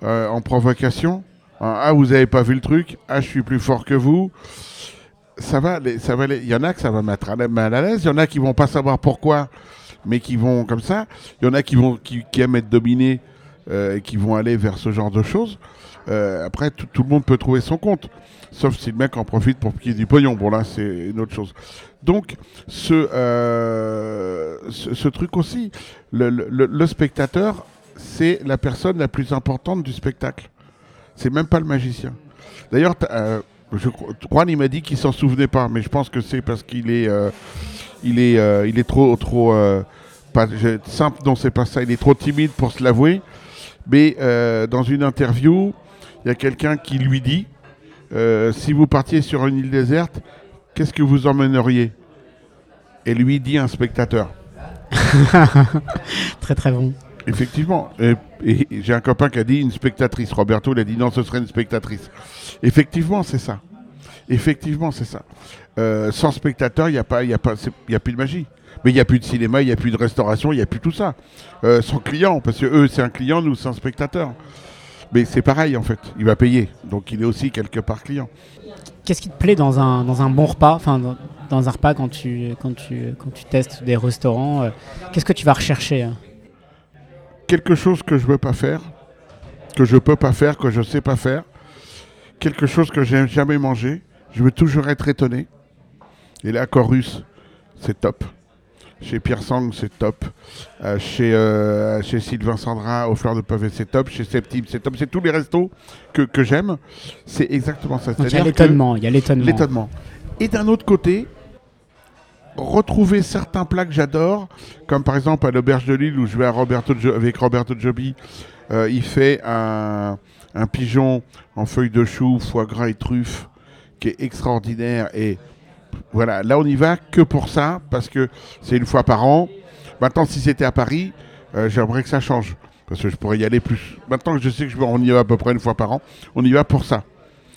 en provocation. Hein, ah, vous avez pas vu le truc Ah, je suis plus fort que vous. Ça va, ça va. Il y en a que ça va mettre mal à l'aise. Il y en a qui vont pas savoir pourquoi, mais qui vont comme ça. Il y en a qui vont qui, aiment être dominés euh, et qui vont aller vers ce genre de choses. Euh, après, tout, le monde peut trouver son compte, sauf si le mec en profite pour piquer du pognon. Bon là, c'est une autre chose. Donc, ce, euh, ce, truc aussi, le, le- spectateur, c'est la personne la plus importante du spectacle. C'est même pas le magicien. D'ailleurs, je Juan, il m'a dit qu'il s'en souvenait pas, mais je pense que c'est parce qu'il est, euh, il est, euh, il est trop, trop euh, pas, je- simple. Non, c'est pas ça. Il est trop timide pour se l'avouer. Mais dans une interview, il y a quelqu'un qui lui dit si vous partiez sur une île déserte, qu'est-ce que vous emmèneriez? Et lui dit un spectateur. Très très bon. Effectivement. Et, et j'ai un copain qui a dit une spectatrice. Roberto, il a dit non, ce serait une spectatrice. Effectivement, c'est ça. Effectivement, c'est ça. Euh, sans spectateur, il n'y a, pas- il y a, pas- y a plus de magie. Mais il n'y a plus de cinéma, il n'y a plus de restauration, il n'y a plus tout ça. Euh, sans client, parce que eux, c'est un client, nous, c'est un spectateur. Mais c'est pareil, en fait. Il va payer. Donc, il est aussi quelque part client. Qu'est-ce qui te plaît dans un, dans un bon repas? Enfin, dans, dans un repas quand tu, quand, tu, quand tu testes des restaurants, euh, qu'est-ce que tu vas rechercher hein? Quelque chose que je veux pas faire, que je peux pas faire, que je sais pas faire, quelque chose que j'ai jamais mangé, je veux toujours être étonné. Et là, Chorus, c'est top. Chez Pierre Sang, c'est top. Euh, chez, euh, chez Sylvain Sandra, aux Fleurs de Pavé, c'est top. Chez Septime, c'est top. C'est tous les restos que, que j'aime. C'est exactement ça. Il y a l'étonnement. Il y a l'étonnement. l'étonnement. Et d'un autre côté, retrouver certains plats que j'adore, comme par exemple à l'auberge de Lille où je vais à Roberto Jo- avec Roberto Joby, euh, il fait un, un pigeon en feuilles de chou, foie gras et truffes, qui est extraordinaire. Et voilà, là on y va que pour ça, parce que c'est une fois par an. Maintenant, si c'était à Paris, euh, j'aimerais que ça change, parce que je pourrais y aller plus. Maintenant que je sais que je, on y va à peu près une fois par an, on y va pour ça.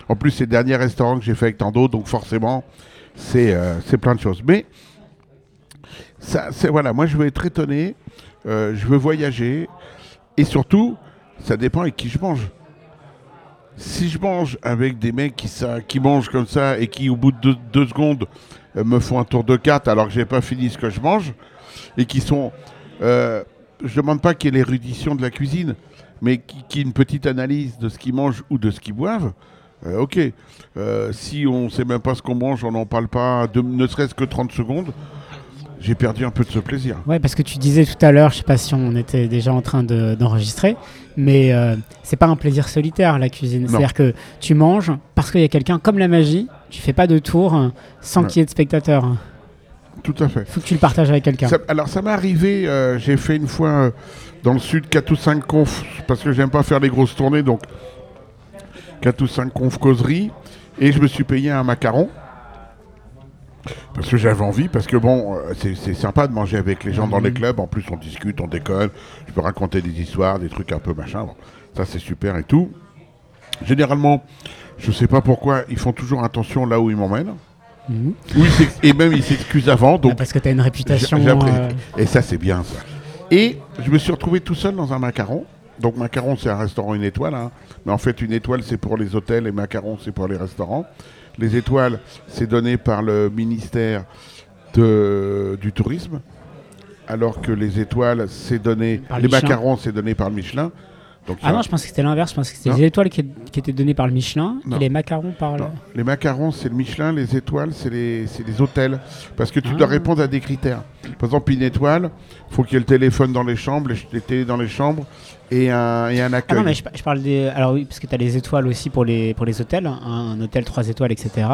En plus, c'est le dernier restaurant que j'ai fait avec d'autres, donc forcément, c'est euh, plein de choses. Mais ça, c'est voilà, moi je veux être étonné, euh, je veux voyager, et surtout, ça dépend avec qui je mange. Si je mange avec des mecs qui, ça, qui mangent comme ça et qui, au bout de deux, secondes, euh, me font un tour de carte alors que j'ai pas fini ce que je mange, et qui sont. euh, je demande pas qu'il y ait l'érudition de la cuisine, mais qui, une petite analyse de ce qu'ils mangent ou de ce qu'ils boivent. euh, ok. Si on sait même pas ce qu'on mange, on n'en parle pas, ne serait-ce que 30 secondes, j'ai perdu un peu de ce plaisir. Ouais, parce que tu disais tout à l'heure, je sais pas si on était déjà en train de- d'enregistrer, mais euh, c'est pas un plaisir solitaire la cuisine. C'est-à-dire que tu manges parce qu'il y a quelqu'un, comme la magie, tu fais pas de tour hein, sans Ouais. qu'il y ait de spectateurs. Tout à fait. Faut que tu le partages avec quelqu'un. Alors ça m'est arrivé, euh, j'ai fait une fois euh, dans le sud 4 ou 5 confs, parce que j'aime pas faire les grosses tournées, donc 4 ou 5 confs causeries, et je me suis payé un macaron. Parce que j'avais envie, parce que bon, euh, c'est sympa de manger avec les gens dans les clubs, en plus on discute, on déconne, je peux raconter des histoires, des trucs un peu machin, bon, ça c'est super et tout. Généralement, je sais pas pourquoi, ils font toujours attention là où ils m'emmènent. Mhm. Oui, et même ils s'excusent avant, donc parce que tu as une réputation. euh, Et ça, c'est bien, ça. Et je me suis retrouvé tout seul dans un macaron. Donc, macaron, c'est un restaurant une étoile. hein. Mais en fait, une étoile, c'est pour les hôtels et macaron, c'est pour les restaurants. Les étoiles, c'est donné par le ministère de- du tourisme. Alors que les étoiles, c'est donné. Par les Michelin. macarons, c'est donné par le Michelin. Donc, Ah ça- non, je pensais que c'était l'inverse. Je pensais que c'était les étoiles qui, qui étaient données par le Michelin Non. et les macarons par le. Les macarons, c'est le Michelin, les étoiles, c'est les, les hôtels. Parce que tu Ah. dois répondre à des critères. Par exemple, une étoile, il faut qu'il y ait le téléphone dans les chambres, les, les télés dans les chambres et un, et un Ah accueil. non, mais je, pa- je parle des. Alors oui, parce que tu as les étoiles aussi pour les, pour les hôtels, un, un hôtel 3 étoiles, etc.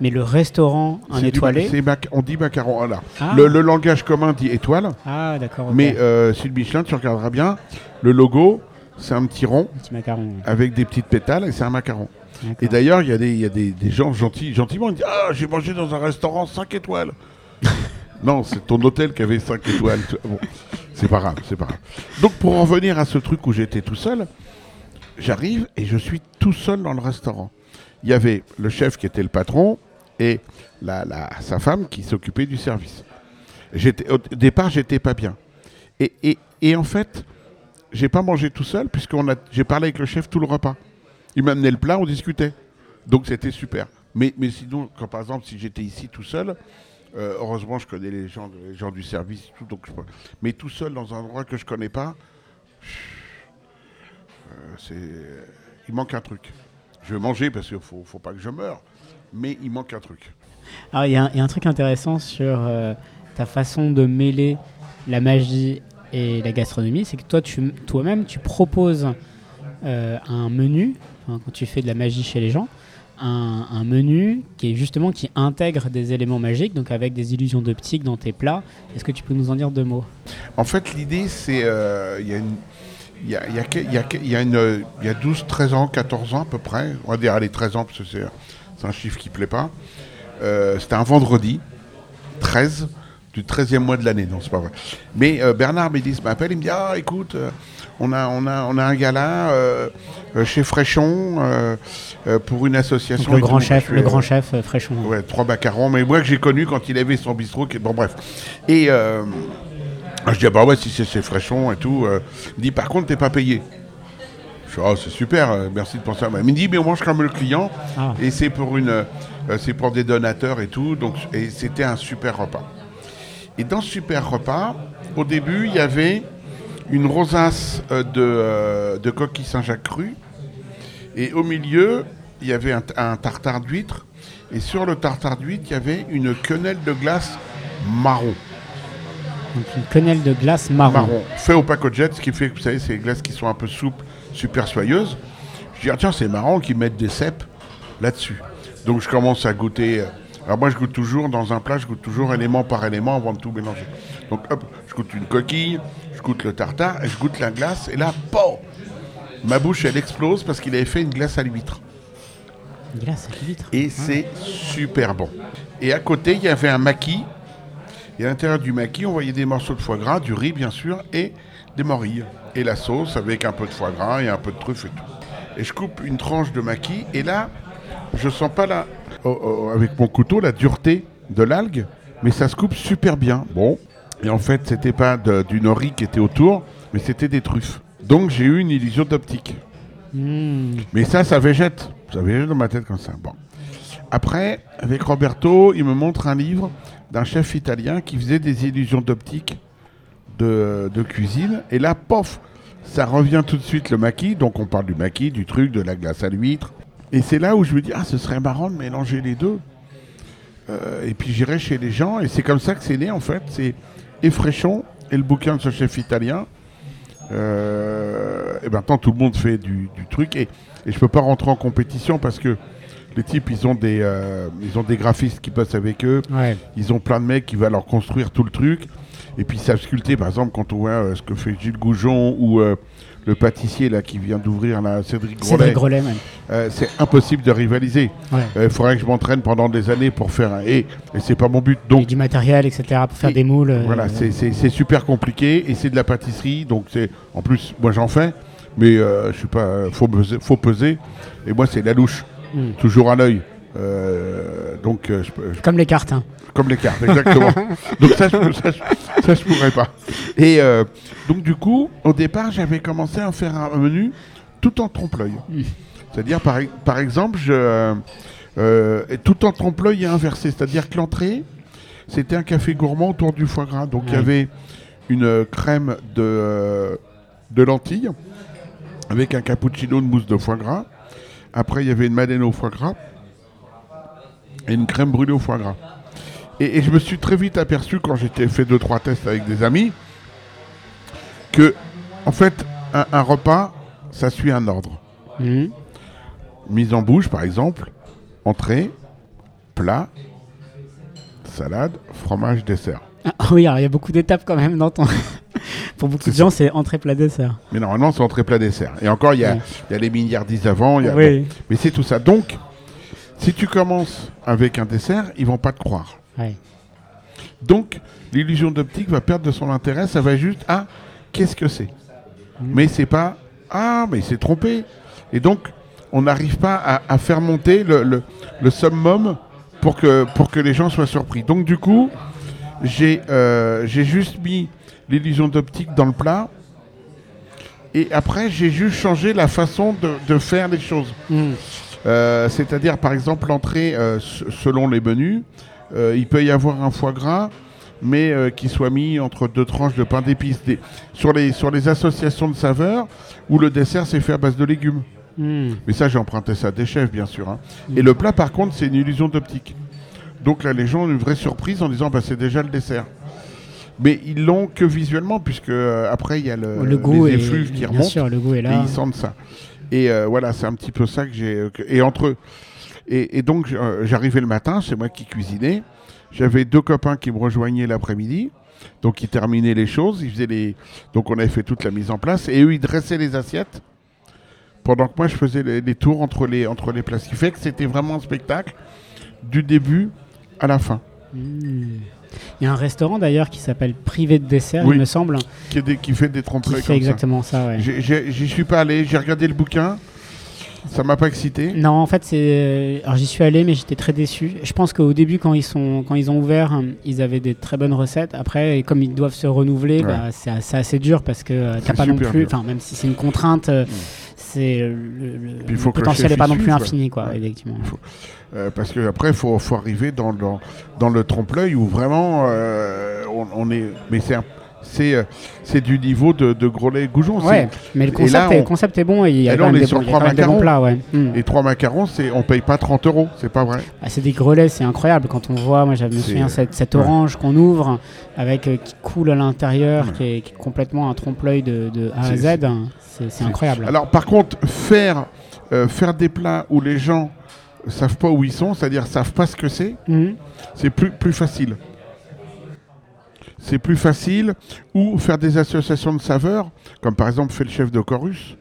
Mais le restaurant, un du étoilé. mac- on dit macaron. Voilà. Ah, Le, le langage commun dit étoile, ah d'accord. mais euh, sur le Michelin, tu regarderas bien, le logo, c'est un petit rond Un petit macaron. avec des petites pétales et c'est un macaron. Et d'ailleurs, il y a, des, y a des, des gens gentils, gentiment, ils disent Ah, j'ai mangé dans un restaurant 5 étoiles. non, c'est ton hôtel qui avait 5 étoiles. Bon, c'est pas grave, c'est pas grave. Donc, pour en revenir à ce truc où j'étais tout seul, j'arrive et je suis tout seul dans le restaurant. Il y avait le chef qui était le patron et la, sa femme qui s'occupait du service. Au départ, j'étais pas bien. Et, en fait, j'ai pas mangé tout seul puisque j'ai parlé avec le chef tout le repas. Il m'a amené le plat, on discutait. Donc c'était super. Mais, sinon, par exemple, si j'étais ici tout seul, euh, heureusement, je connais les gens, les gens du service, tout, donc mais tout seul dans un endroit que je connais pas, euh, il manque un truc. Je vais manger parce qu'il faut, faut pas que je meure, mais il manque un truc. Alors, il y, a un- truc intéressant sur euh, ta façon de mêler la magie et la gastronomie, c'est que toi, toi-même, tu proposes euh, un menu, enfin, quand tu fais de la magie chez les gens, un, menu qui est justement qui intègre des éléments magiques, donc avec des illusions d'optique dans tes plats. Est-ce que tu peux nous en dire deux mots? En fait, l'idée, c'est. euh, Il y a y a, il y a que- il y a que- il y a une, euh, il y a 12, 13 ans, 14 ans à peu près. On va dire, allez, 13 ans, parce que c'est un chiffre qui plaît pas. Euh, C'était un vendredi, 13, du 13e mois de l'année. Non, c'est pas vrai. Mais euh, Bernard Médis m'appelle, il me dit Ah, écoute, on, a, on, a, on a un gala euh, euh, chez Fréchon euh, pour une association. Donc, le grand chef, le grand chef Fréchon. Ouais, trois macarons, mais moi que j'ai connu quand il avait son bistrot. qui- Bon, bref. Et euh, je dis, ah bah ouais, si c'est chez Fréchon et tout. il dit, par contre, t'es pas payé. Je fais, oh, c'est super, merci de penser à moi. Il me dit, mais on mange comme le client. Ah. Et c'est pour, une, c'est pour des donateurs et tout. Donc, et c'était un super repas. Et dans ce super repas, au début, il y avait une rosace euh, de, euh, de coquille Saint-Jacques cru. Et au milieu, il y avait un, un tartare d'huître. Et sur le tartare d'huître, il y avait une quenelle de glace marron. Donc une quenelle de glace marron. Marron. Fait au pacojet, ce qui fait que vous savez, c'est des glaces qui sont un peu souples, super soyeuses. Je dis, ah, tiens, c'est marrant qu'ils mettent des cèpes là-dessus. Donc je commence à goûter. euh, Alors moi, je goûte toujours, dans un plat, je goûte toujours élément par élément avant de tout mélanger. Donc hop, je goûte une coquille, goûte le tartare, et je goûte la glace, et là, POM Ma bouche, elle explose parce qu'il avait fait une glace à l'huître. Une glace à l'huître? Et c'est super bon. Et à côté, il y avait un maquis. Et à l'intérieur du maquis, on voyait des morceaux de foie gras, du riz bien sûr, et des morilles. Et la sauce avec un peu de foie gras et un peu de truffe et tout. Et je coupe une tranche de maquis, et là, je sens pas la, oh, oh, avec mon couteau la dureté de l'algue, mais ça se coupe super bien. Bon. Et en fait, c'était pas de- du nori qui était autour, mais c'était des truffes. Donc j'ai eu une illusion d'optique. Mmh. Mais ça, ça végète. Ça végète dans ma tête comme ça. Bon. Après, avec Roberto, il me montre un livre d'un chef italien qui faisait des illusions d'optique de, de cuisine. Et là, pof, ça revient tout de suite le maquis. Donc on parle du maquis, du truc, de la glace à l'huître. Et c'est là où je me dis, ah, ce serait marrant de mélanger les deux. Euh, et puis j'irai chez les gens. Et c'est comme ça que c'est né, en fait. C'est Effréchon et le bouquin de ce chef italien. Euh, et maintenant, tout le monde fait du, truc. Et, et je peux pas rentrer en compétition parce que les types, ils ont des, euh, ils ont des graphistes qui bossent avec eux. Ouais. Ils ont plein de mecs qui vont leur construire tout le truc. Et puis, ils savent sculpter. Par exemple, quand on voit euh, ce que fait Gilles Goujon ou euh, le pâtissier là, qui vient d'ouvrir, là, Cédric Cédric Grolet, Grolet, même. c'est impossible de rivaliser. Ouais. Il faudrait que je m'entraîne pendant des années pour faire un et, et c'est pas mon but. Et Donc, du matériel, etc. pour faire Et- des moules. voilà, c'est- super compliqué et c'est de la pâtisserie. Donc, c'est en plus, moi j'en fais, mais je suis pas, faut peser, faut peser. Et moi, c'est la louche, Mm. toujours à l'œil. Euh, donc, euh, je peux- je- Comme les cartes. hein. comme les cartes, exactement. donc ça, je, ça, je- ça, je pourrais pas. Et euh, donc du coup, au départ, j'avais commencé à faire un menu tout en trompe-l'œil. C'est-à-dire, par, par exemple, je, euh, tout en trompe-l'œil et inversé. C'est-à-dire que l'entrée, c'était un café gourmand autour du foie gras. Donc il y Ouais. avait une crème de, de lentilles avec un cappuccino de mousse de foie gras. Après, il y avait une madeleine au foie gras et une crème brûlée au foie gras. Et, et je me suis très vite aperçu, quand j'étais fait deux trois tests avec des amis, que, en fait, un, un repas, ça suit un ordre. Mhm. Mise en bouche, par exemple, entrée, plat, salade, fromage, dessert. Ah oui, alors il y a beaucoup d'étapes quand même dans ton. Pour beaucoup de gens, c'est entrée plat dessert. Mais normalement, c'est entrée, plat, dessert. Et encore, il y a, Ouais. il y a les milliardises avant. il y a- Oui. bon. Mais c'est tout ça. Donc, si tu commences avec un dessert, ils vont pas te croire. Ouais. Donc, l'illusion d'optique va perdre de son intérêt. Ça va juste ah, qu'est-ce que c'est? Mais c'est pas ah, mais il s'est trompé. Et donc, on n'arrive pas à, à faire monter le, le- le summum pour que, pour que les gens soient surpris. Donc, du coup, j'ai euh, j'ai juste mis l'illusion d'optique dans le plat. Et après, j'ai juste changé la façon de, de faire les choses. Mhm. Euh, C'est-à-dire, par exemple, l'entrée, euh, selon les menus, euh, il peut y avoir un foie gras, mais qui soit mis entre deux tranches de pain d'épices. Des- Sur les, sur les associations de saveurs, où le dessert s'est fait à base de légumes. Hmm. Mais ça, j'ai emprunté ça des chefs, bien sûr. hein. Et le plat, par contre, c'est une illusion d'optique. Donc là, les gens ont une vraie surprise en disant, bah, c'est déjà le dessert. Mais ils l'ont que visuellement, puisque euh, après, il y a le, le goût les effluves qui bien remontent. sûr, le goût est Et là. ils sentent ça. Et euh, voilà, c'est un petit peu ça que j'ai. euh, Et entre eux. Et, et donc, j'arrivais le matin, c'est moi qui cuisinais. J'avais deux copains qui me rejoignaient l'après-midi. Donc, ils terminaient les choses. Ils faisaient les... Donc, on avait fait toute la mise en place. Et eux, ils dressaient les assiettes. Pendant que moi, je faisais les, les tours entre les, entre les plats. Ce qui fait que c'était vraiment un spectacle du début à la fin. Hmm. Il y a un restaurant d'ailleurs qui s'appelle Privé de dessert, Oui. il me semble, Qui, des- qui fait des fait comme ça. exactement ça. ouais. J'y suis pas allé. J'ai regardé le bouquin. Ça m'a pas excité. Non, en fait, c'est. euh, Alors, j'y suis allé, mais j'étais très déçu. Je pense qu'au début, quand ils sont, quand ils ont ouvert, hein, ils avaient des très bonnes recettes. Après, comme ils doivent se renouveler, Ouais. bah, c'est assez, assez dur parce que euh, C'est t'as pas non plus. Enfin, même si c'est une contrainte, euh. C'est le, Puis potentiel chef est pas non plus suive, infini, quoi. Ouais. Effectivement. Euh, parce que après, il faut, faut arriver dans, dans, dans le trompe-l'œil où vraiment euh, on, on est. Mais c'est un- c'est euh, c'est du niveau de, de Goujon. Ouais, mais le Et concept, là, est, on- concept est bon et il y a Et quand même des bons, trois quand même des bons macarons. plats, ouais. Mm. Les trois macarons, on paye pas 30 euros, c'est pas vrai. Ah, c'est des grelets, c'est incroyable quand on voit, moi je me souviens, cette, cette ouais. orange qu'on ouvre avec euh, qui coule à l'intérieur, Ouais. qui, est, qui est complètement un trompe-l'œil de, de A à Z, c'est incroyable. Alors par contre, faire, euh, faire des plats où les gens savent pas où ils sont, c'est-à-dire savent pas ce que c'est, Mhm. c'est plus, plus facile. C'est plus facile. Ou faire des associations de saveurs, comme par exemple fait le chef de Chorus,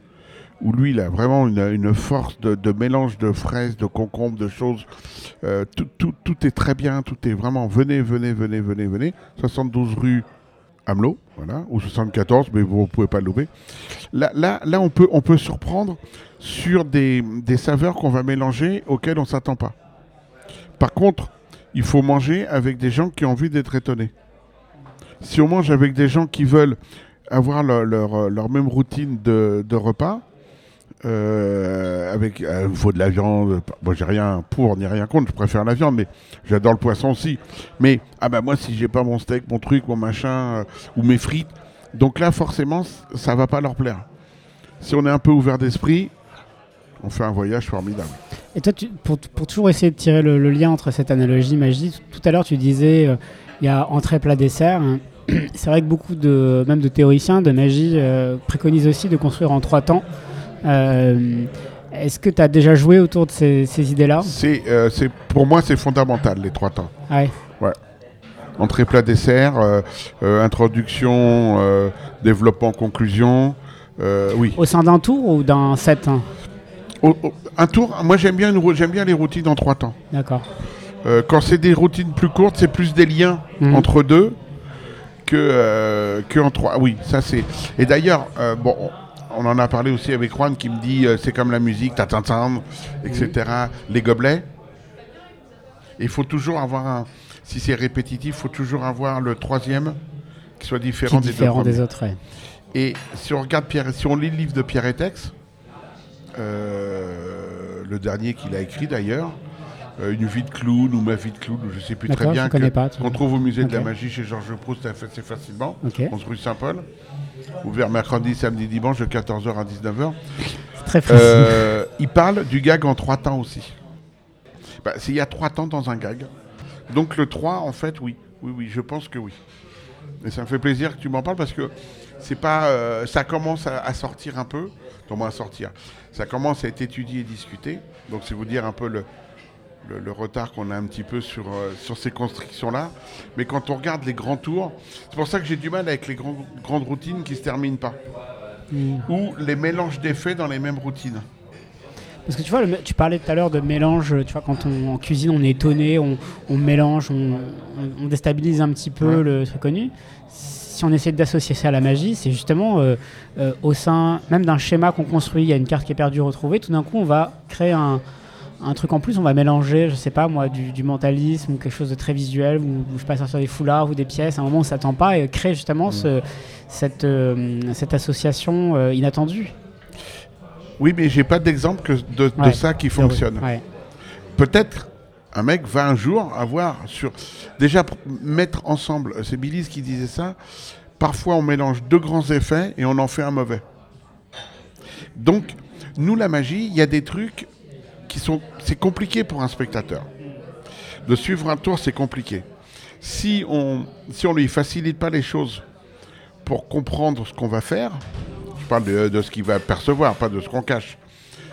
où lui, il a vraiment une, force de, mélange de fraises, de concombres, de choses. Euh, tout, est très bien, tout est vraiment. Venez, venez, venez, venez, venez. 72 rue Hamelot, voilà, ou 74, mais vous ne pouvez pas le louper. Là, on peut surprendre sur des, des saveurs qu'on va mélanger auxquelles on ne s'attend pas. Par contre, il faut manger avec des gens qui ont envie d'être étonnés. Si on mange avec des gens qui veulent avoir leur, leur, même routine de, de repas, euh, avec euh, il faut de la viande. Moi, j'ai rien pour ni rien contre. Je préfère la viande, mais j'adore le poisson aussi. Mais ah bah moi, si j'ai pas mon steak, mon truc, mon machin euh, ou mes frites, donc là, forcément, ça va pas leur plaire. Si on est un peu ouvert d'esprit, on fait un voyage formidable. Et toi, pour, pour toujours essayer de tirer le, lien entre cette analogie magie, tout à l'heure tu disais euh, il y a entrée, plat, dessert. hein. C'est vrai que beaucoup de, même de théoriciens de magie euh, préconisent aussi de construire en trois temps. Euh, Est-ce que tu as déjà joué autour de ces, ces idées-là? C'est, euh, c'est pour moi, c'est fondamental les trois temps. Ah ouais. Entrée, plat, dessert, introduction, développement, conclusion. oui. Au sein d'un tour ou d'un set hein? Au- au- un tour, moi j'aime bien, j'aime bien les routines en trois temps. D'accord. Quand c'est des routines plus courtes, c'est plus des liens Mhm. entre deux que, euh, que en trois. Oui, ça c'est. Et d'ailleurs, euh, bon, on en a parlé aussi avec Juan qui me dit euh, c'est comme la musique, ta ta ta, etc. Les gobelets. Il faut toujours avoir un. Si c'est répétitif, il faut toujours avoir le troisième qui soit Qui différent des deux autres. ouais. Et si on regarde Pierre, si on lit le livre de Pierre Etex, le dernier qu'il a écrit d'ailleurs, euh, Une vie de clown ou Ma vie de clown, je sais plus très bien, qu'on vois. trouve au musée de la magie chez Georges Proust assez facilement, Ok. 11 rue Saint-Paul, ouvert mercredi, samedi, dimanche de 14h à 19h. C'est très facile. Euh, il parle du gag en trois temps aussi. Bah, c'est- il y a trois temps dans un gag. Donc le 3, en fait, oui. Oui, oui, je pense que oui. Et ça me fait plaisir que tu m'en parles parce que c'est pas, euh, ça commence à, à sortir un peu, moins à sortir. Ça commence à être étudié et discuté. Donc c'est vous dire un peu le, le, le retard qu'on a un petit peu sur, euh, sur ces constructions-là. Mais quand on regarde les grands tours, c'est pour ça que j'ai du mal avec les grands- grandes routines qui se terminent pas. Mm. Ou les mélanges d'effets dans les mêmes routines. Parce que tu vois, le- tu parlais tout à l'heure de mélange, tu vois, quand on en cuisine, on est étonné, on, on mélange, on, on- on déstabilise un petit peu Ouais. le truc connu. Si on essaie d'associer ça à la magie, c'est justement euh, euh, au sein même d'un schéma qu'on construit, il y a une carte qui est perdue, retrouvée, tout d'un coup on va créer un, un truc en plus, on va mélanger, je sais pas moi, du, du mentalisme ou quelque chose de très visuel, ou, je sais pas, sortir des foulards ou des pièces, à un moment on s'attend pas, et créer justement ce- cette, euh, cette association euh, inattendue. Oui, mais j'ai pas d'exemple que de, ça qui fonctionne. Ouais. Peut-être un mec va un jour avoir sur. Déjà, mettre ensemble, c'est Billy qui disait ça. Parfois, on mélange deux grands effets et on en fait un mauvais. Donc, nous, la magie, il y a des trucs C'est compliqué pour un spectateur. De suivre un tour, c'est compliqué. Si on si on lui facilite pas les choses pour comprendre ce qu'on va faire, je parle de, ce qu'il va percevoir, pas de ce qu'on cache.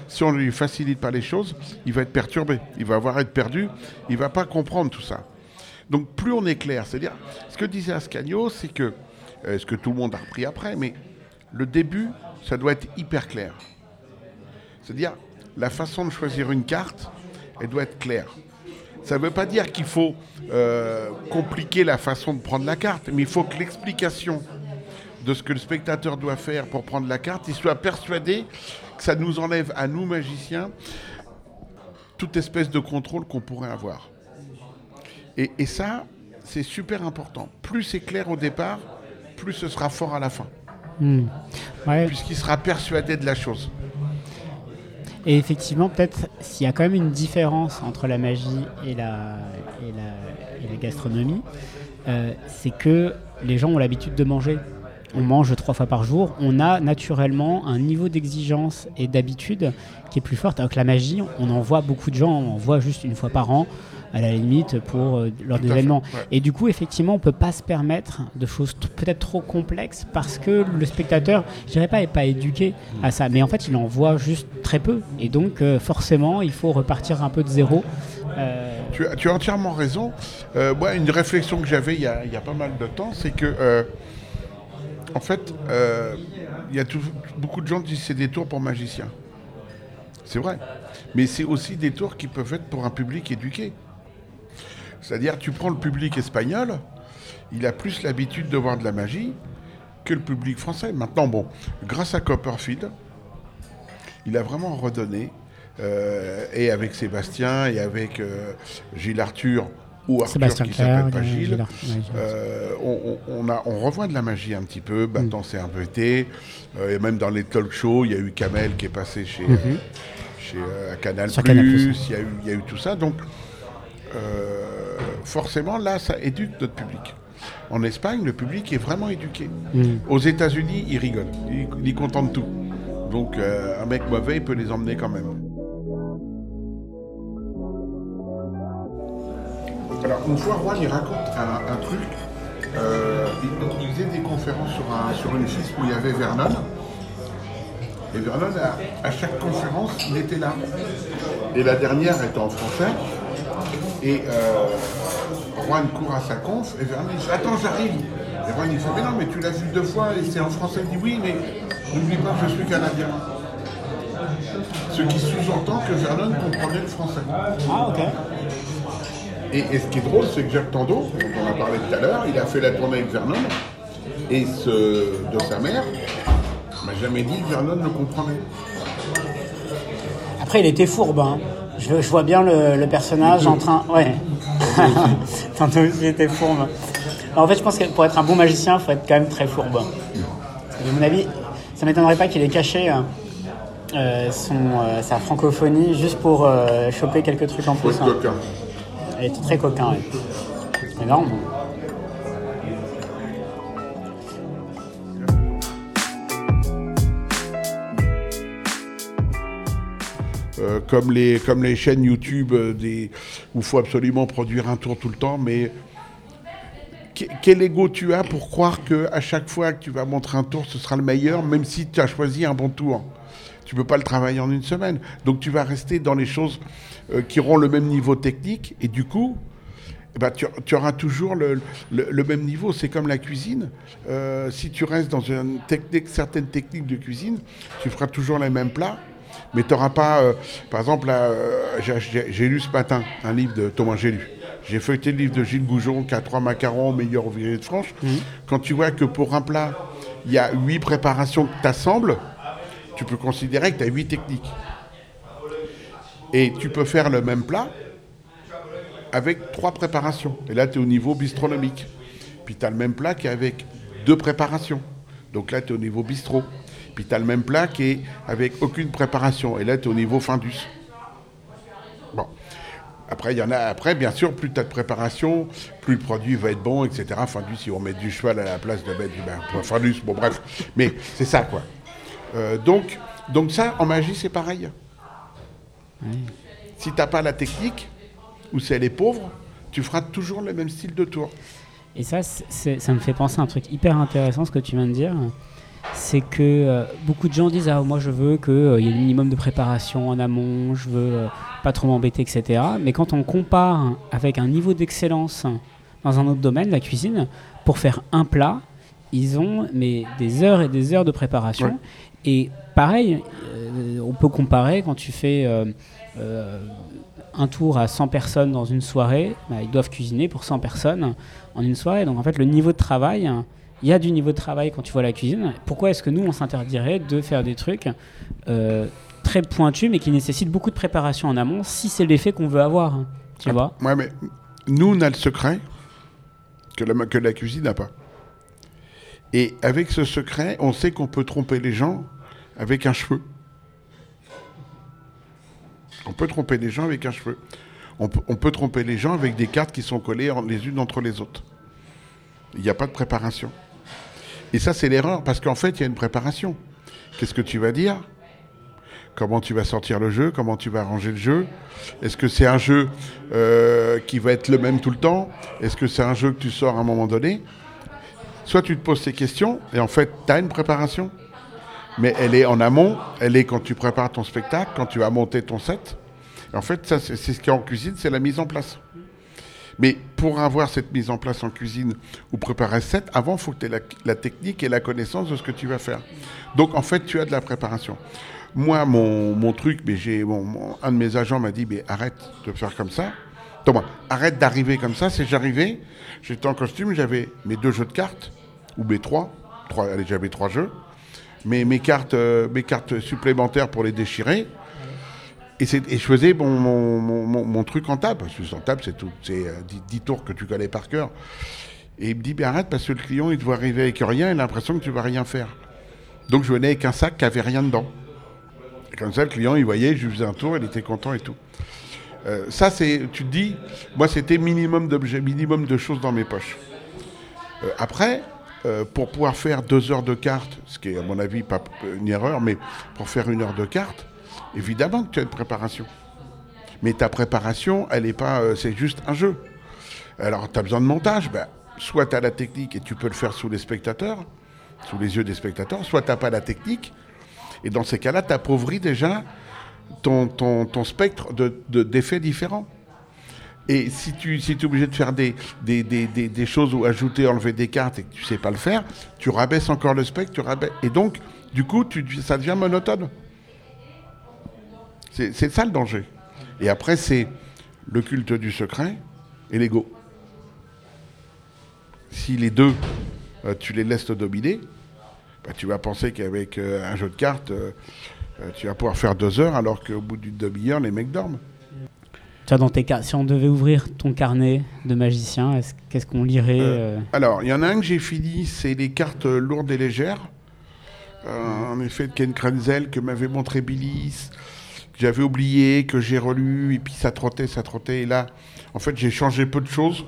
Si on ne lui facilite pas les choses, il va être perturbé, il va avoir être perdu, il va pas comprendre tout ça. Donc plus on est clair, c'est-à-dire, ce que disait Ascanio, c'est que, euh, ce que tout le monde a repris après, mais le début, ça doit être hyper clair. C'est-à-dire, la façon de choisir une carte, elle doit être claire. Ça ne veut pas dire qu'il faut euh, compliquer la façon de prendre la carte, mais il faut que l'explication de ce que le spectateur doit faire pour prendre la carte, il soit persuadé que ça nous enlève à nous magiciens toute espèce de contrôle qu'on pourrait avoir. Et, et ça, c'est super important. Plus c'est clair au départ, plus ce sera fort à la fin, Hmm. Ouais. puisqu'il sera persuadé de la chose. Et effectivement, peut-être s'il y a quand même une différence entre la magie et la, gastronomie, euh, c'est que les gens ont l'habitude de manger. On mange trois fois par jour. On a naturellement un niveau d'exigence et d'habitude qui est plus fort. Alors que la magie, on en voit beaucoup de gens, on en voit juste une fois par an, à la limite, pour euh, lors des événements. ouais. Et du coup, effectivement, on peut pas se permettre de choses peut-être trop complexes parce que le spectateur, je dirais pas, est pas éduqué à ça, mais en fait, il en voit juste très peu. Et donc, euh, forcément, il faut repartir un peu de zéro. Euh, Tu as, tu as entièrement raison. Euh, moi, une réflexion que j'avais il, y a- il y a pas mal de temps, c'est que, en fait, il y a tout- beaucoup de gens qui disent que c'est des tours pour magiciens. C'est vrai. Mais c'est aussi des tours qui peuvent être pour un public éduqué. C'est-à-dire, tu prends le public espagnol, il a plus l'habitude de voir de la magie que le public français. Maintenant, bon, grâce à Copperfield, il a vraiment redonné, euh, et avec Sébastien, et avec euh, Gilles Arthur, ou Arthur Sébastien qui s'appelle pas Gilles, euh, on, on- on a, on revoit de la magie un petit peu, Mm. maintenant c'est RVT, euh, et même dans les talk shows, il y a eu Kamel qui est passé chez, Mhm. euh, chez Canal+, Canal+, il y, a eu- il y a eu tout ça, donc euh, forcément là ça éduque notre public. En Espagne, le public est vraiment éduqué. Mm. Aux États-Unis, ils rigolent, ils, ils est content de tout. Donc euh, un mec mauvais, il peut les emmener quand même. Alors, une fois, Juan, il raconte un, un truc. Euh, il, il faisait des conférences sur, un, sur une où il y avait Vernon. Et Vernon, à, à chaque conférence, il était là. Et la dernière était en français. Et euh, Juan court à sa conf. Et Vernon, dit Attends, j'arrive. Et Juan, il fait Mais non, mais tu l'as vu deux fois et c'est en français. Il dit Oui, mais n'oublie pas que je suis canadien. Ce qui sous-entend que Vernon comprenait le français. Ah, ok. Et, et ce qui est drôle, c'est que Jacques Tando, dont on a parlé tout à l'heure, il a fait la tournée avec Vernon, et ce, de sa mère, m'a jamais dit que Vernon le comprenait. Après, il était fourbe. hein. Je, je vois bien le, le personnage en train. Ouais. Tantôt était fourbe. Alors, en fait, je pense que pour être un bon magicien, il faut être quand même très fourbe. À mon avis, ça m'étonnerait pas qu'il ait caché euh, euh, son, euh, sa francophonie juste pour euh, choper quelques trucs en plus. être hein. coquin. Il était très coquin. Ouais. Énorme. Euh, comme, les, comme les chaînes YouTube euh, où il faut absolument produire un tour tout le temps, mais que- quel ego tu as pour croire qu'à chaque fois que tu vas montrer un tour, ce sera le meilleur, même si tu as choisi un bon tour? Tu peux pas le travailler en une semaine. Donc tu vas rester dans les choses euh, qui auront le même niveau technique, et du coup, eh ben, tu, auras toujours le, même niveau. C'est comme la cuisine. Si tu restes dans certaines techniques de cuisine, tu feras toujours les mêmes plats. Mais tu n'auras pas. euh, par exemple, là, euh, j'ai- lu ce matin un livre de Thomas J'ai lu. J'ai feuilleté le livre de Gilles Goujon, qui a trois macarons meilleurs ouvriers de France. Quand tu vois que pour un plat, il y a huit préparations que tu assembles, tu peux considérer que tu as huit techniques. Et tu peux faire le même plat avec trois préparations. Et là, tu es au niveau bistronomique. Puis tu as le même plat qu'avec deux préparations. Donc là, tu es au niveau bistrot. Puis tu as le même plat qui est avec aucune préparation. Et là, tu es au niveau Findus. Bon. Après, il y en a. Après, bien sûr, plus tu as de préparation, plus le produit va être bon, etc. Findus, si on met du cheval à la place de mettre du ben, Findus, bon bref. Mais c'est ça, quoi. Euh, donc, donc ça, en magie, c'est pareil. Si tu n'as pas la technique, ou si elle est pauvre, tu feras toujours le même style de tour. Et ça, ça me fait penser à un truc hyper intéressant, ce que tu viens de dire. C'est que euh, beaucoup de gens disent Ah, moi je veux qu'il y ait le minimum de préparation en amont, je veux euh, pas trop m'embêter, etc. Mais quand on compare avec un niveau d'excellence dans un autre domaine, la cuisine, pour faire un ils ont mais, des heures et des heures de préparation. Ouais. Et pareil, euh, on peut comparer quand tu fais euh, euh, un tour à 100 personnes dans une soirée, bah, ils doivent cuisiner pour 100 personnes en une soirée. Donc en fait, le niveau de travail, il y a du niveau de travail quand tu vois la cuisine. Pourquoi est-ce que nous, on s'interdirait de faire des trucs euh, très pointus, mais qui nécessitent beaucoup de préparation en amont, si c'est l'effet qu'on veut avoir hein, Tu Ah, vois? Ouais, mais nous, on a le secret que la, que la cuisine n'a pas. Et avec ce secret, on sait qu'on peut tromper les gens avec un cheveu. On peut tromper les gens avec un cheveu. On peut, on peut tromper les gens avec des cartes qui sont collées en- les unes entre les autres. Il n'y a pas de préparation. Et ça, c'est l'erreur, parce qu'en fait, il y a une préparation. Qu'est-ce que tu vas dire? Comment tu vas sortir le jeu? Comment tu vas arranger le jeu? Est-ce que c'est un jeu euh, qui va être le même tout le temps? Est-ce que c'est un jeu que tu sors à un moment donné? Soit tu te poses ces questions et en fait, tu as une préparation, mais elle est en amont, elle est quand tu prépares ton spectacle, quand tu vas monter ton set. Et en fait, c'est ce qui est en cuisine, c'est la mise en place. Mais pour avoir cette mise en place en cuisine ou préparer ce set, avant, il faut que tu aies la, technique et la connaissance de ce que tu vas faire. Donc, en fait, tu as de la préparation. Moi, mon, mon truc, mais j'ai mon- un de mes agents m'a dit, mais arrête de faire comme ça. Thomas, arrête d'arriver comme ça. C'est j'arrivais, j'étais en costume, j'avais mes deux jeux de cartes ou mes trois, trois allez, j'avais trois jeux, mes, mes cartes, euh, mes cartes supplémentaires pour les déchirer. Et, je faisais mon, truc en table, parce que en table, c'est tout, c'est euh, 10, 10 tours que tu connais par cœur. Et il me dit, mais arrête, parce que le client, il doit arriver avec rien, il a l'impression que tu vas rien faire. Donc je venais avec un sac qui avait rien dedans. Et comme ça, le client, il voyait, je faisais un tour, il était content et tout. Euh, ça, c'est, tu te dis, moi, c'était minimum d'objets, minimum de choses dans mes poches. Euh, après, euh, pour pouvoir faire deux heures de cartes, ce qui est à mon avis pas une erreur, mais pour faire une heure de cartes, évidemment que tu as une préparation. Mais ta préparation, elle est pas, euh, c'est juste un jeu. Alors, tu as besoin de montage, ben, soit tu as la technique et tu peux le faire sous les spectateurs, sous les yeux des spectateurs, soit tu n'as pas la technique, et dans ces cas-là, tu appauvris déjà ton, ton, ton spectre de- de- d'effets différents. Et si tu si es obligé de faire des, des, des, des, des choses ou ajouter, enlever des cartes et que tu sais pas le faire, tu rabaisses encore le spectre, tu rabaisses, et donc, du coup, tu, ça devient monotone. C'est ça le danger. Et après, c'est le culte du secret et l'ego. Si les deux, euh, tu les laisses te dominer, bah, tu vas penser qu'avec euh, un jeu de cartes, euh, tu vas pouvoir faire deux heures alors qu'au bout d'une demi-heure, les mecs dorment. Tu dans tes si on devait ouvrir ton carnet de magicien, est-ce- qu'est-ce qu'on lirait Alors, il y en a un que j'ai fini, c'est les cartes lourdes et légères. En effet, de Ken Krenzel, que m'avait montré Billis, j'avais oublié, que j'ai relu, et puis ça trottait, ça trottait. Et là, en fait, j'ai changé peu de choses,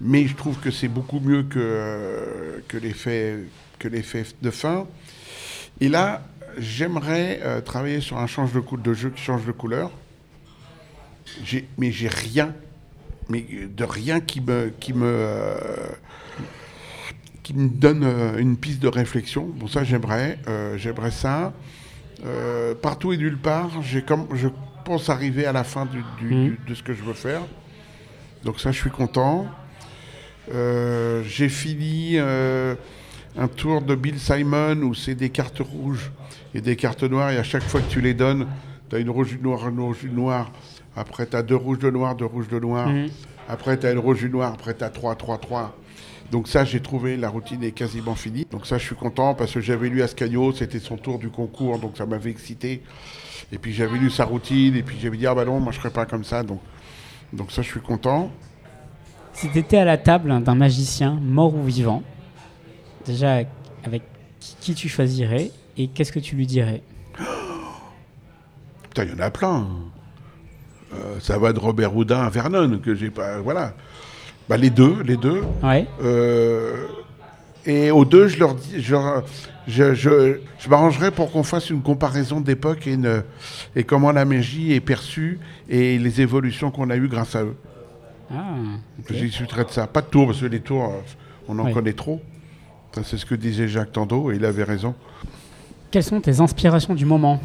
mais je trouve que c'est beaucoup mieux que, euh, que l'effet que l'effet de fin. Et là, j'aimerais euh, travailler sur un change de, jeu qui change de couleur. Mais j'ai rien, mais de rien qui me, qui me, euh, qui me donne une piste de réflexion. Bon, ça, j'aimerais, j'aimerais ça. Euh, partout et nulle part, comme, je pense arriver à la fin du- du- du- de ce que je veux faire. Donc ça, je suis content. Euh, j'ai fini euh, un tour de Bill Simon où c'est des cartes rouges et des cartes noires et à chaque fois que tu les donnes, tu as une rouge, une noire, une rouge, une noire. Après, tu as deux rouges, deux noirs, deux rouges, deux noirs. Mhm. Après, tu as une rouge, une noire. Après, tu as trois, trois, trois. Donc ça, j'ai trouvé, la routine est quasiment finie. Donc ça, je suis content parce que j'avais lu Ascagno, c'était son tour du concours, donc ça m'avait excité. Et puis j'avais lu sa routine, et puis j'avais dit, ah bah non, moi je serais pas comme ça. Donc, donc ça, je suis content. Si tu étais à la table d'un magicien, mort ou vivant, déjà avec qui, qui tu choisirais Et qu'est-ce que tu lui dirais? Putain, il y en a plein. Euh, ça va de Robert Houdin à Vernon, que j'ai pas. Voilà. Bah, les deux, les deux. Ouais. Euh, et aux deux, je leur dis, je, je, je, je m'arrangerai pour qu'on fasse une comparaison d'époque et, une- et comment la magie est perçue et les évolutions qu'on a eues grâce à eux. Ah, ok. J'y suis de ça. Pas de tours, parce que les tours, euh, on en Oui. connaît trop. Ça, c'est ce que disait Jacques Tando, et il avait raison. Quelles sont tes inspirations du moment?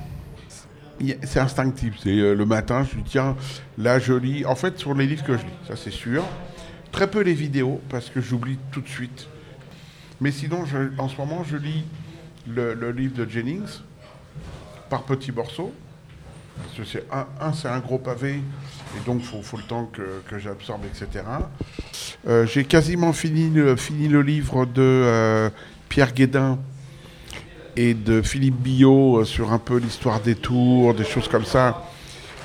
C'est instinctif. C'est euh, le matin, je dis tiens, là je lis. En fait, sur les livres que je lis, ça c'est sûr. Très peu les vidéos parce que j'oublie tout de suite. Mais sinon, en ce moment, je lis le, livre de Jennings par petits morceaux. Parce que c'est un, c'est un gros pavé et donc faut, faut le temps que, que j'absorbe, etc. Euh, J'ai quasiment fini le, fini le livre de euh, Pierre Guédin et de Philippe Billot euh, sur un peu l'histoire des tours, des choses comme ça.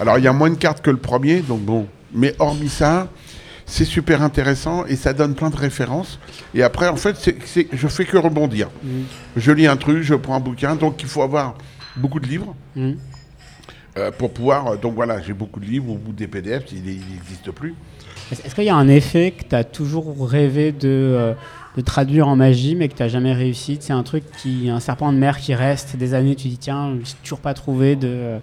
Alors il y a moins de cartes que le premier, donc bon. Mais hormis ça, c'est super intéressant et ça donne plein de références. Et après, en fait, c'est, c'est- je fais que rebondir. Je lis un truc, je prends un bouquin, donc il faut avoir beaucoup de livres. Mhm. euh, pour pouvoir. euh, Donc voilà, j'ai beaucoup de livres au bout des PDF, il n'existe plus. Est-ce est-ce qu'il y a un effet que tu as toujours rêvé de, euh, de traduire en magie, mais que tu n'as jamais réussi? C'est un truc qui. un serpent de mer qui reste des années, tu dis tiens, j'ai toujours pas trouvé de,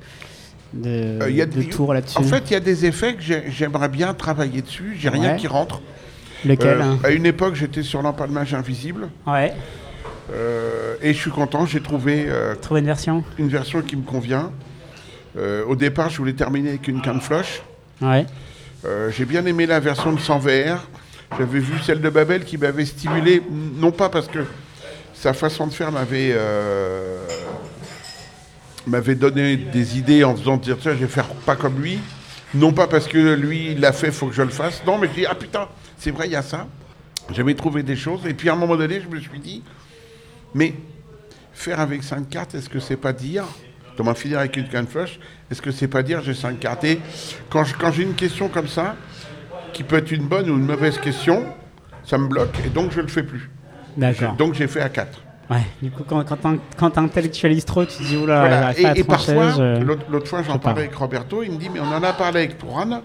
de, Euh, y a de des- tour là-dessus. En fait, il y a des effets que j'ai- j'aimerais bien travailler dessus. J'ai rien qui rentre. Lequel Euh, hein à une époque, j'étais sur l'empalmage invisible. Ouais, euh, et je suis content, j'ai trouvé trouver une version une version qui me convient. Au départ, je voulais terminer avec une canne flush. Ouais. J'ai bien aimé la version de 100 VR. J'avais vu celle de Babel qui m'avait stimulé, non pas parce que sa façon de faire m'avait euh, m'avait donné des idées en faisant dire tiens je vais faire pas comme lui, non pas parce que lui il l'a fait, faut que je le fasse. Non, mais je dis ah putain, c'est vrai il y a ça. J'avais trouvé des choses et puis à un moment donné je me suis dit mais faire avec 5 cartes, est-ce que c'est pas dire? Comment finir avec une canne flush Est-ce que c'est pas dire j'ai 5 cartes? Et quand je- quand j'ai une question comme ça, qui peut être une bonne ou une mauvaise question, ça me bloque et donc je le fais plus. D'accord. Donc j'ai fait à 4. Ouais. Du coup, quand, quand quand t'intellectualises trop, tu te dis oula, Voilà. pas Et, et parfois, je- l'autre fois j'en je parlais avec Roberto, il me dit mais on en a parlé avec Touran.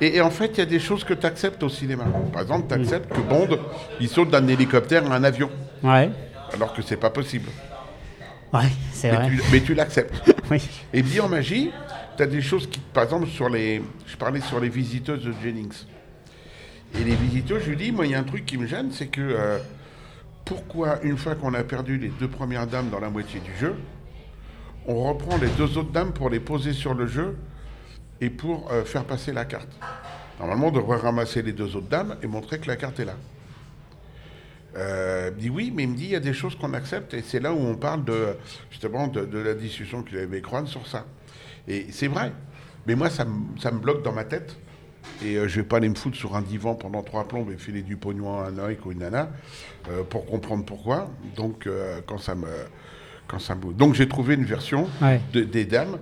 Et, et en fait, il y a des choses que tu acceptes au cinéma. Par exemple, tu acceptes que Bond, il saute d'un hélicoptère à un avion, Ouais. alors que c'est pas possible. Ouais, c'est vrai. tu, mais tu l'acceptes. Oui. Et dit en magie, tu as des choses qui, par exemple, sur les. Je parlais sur les visiteuses de Jennings. Et les visiteuses, je lui dis, moi, il y a un truc qui me gêne, c'est que euh, pourquoi, une fois qu'on a perdu les deux premières dames dans la moitié du jeu, on reprend les deux autres dames pour les poser sur le jeu et pour euh, faire passer la carte Normalement, on devrait ramasser les deux autres dames et montrer que la carte est là. Euh, il me dit oui, mais il me dit il y a des choses qu'on accepte et c'est là où on parle de justement de, la discussion qu'il avait avec Juan sur ça. Et c'est vrai. Mais moi, ça me bloque dans ma tête. Et euh, je vais pas aller me foutre sur un divan pendant trois plombes et filer du pognon à un mec ou une nana euh, pour comprendre pourquoi. Donc, euh, quand ça me. Quand ça me... Donc, j'ai trouvé une version Ouais. de- des dames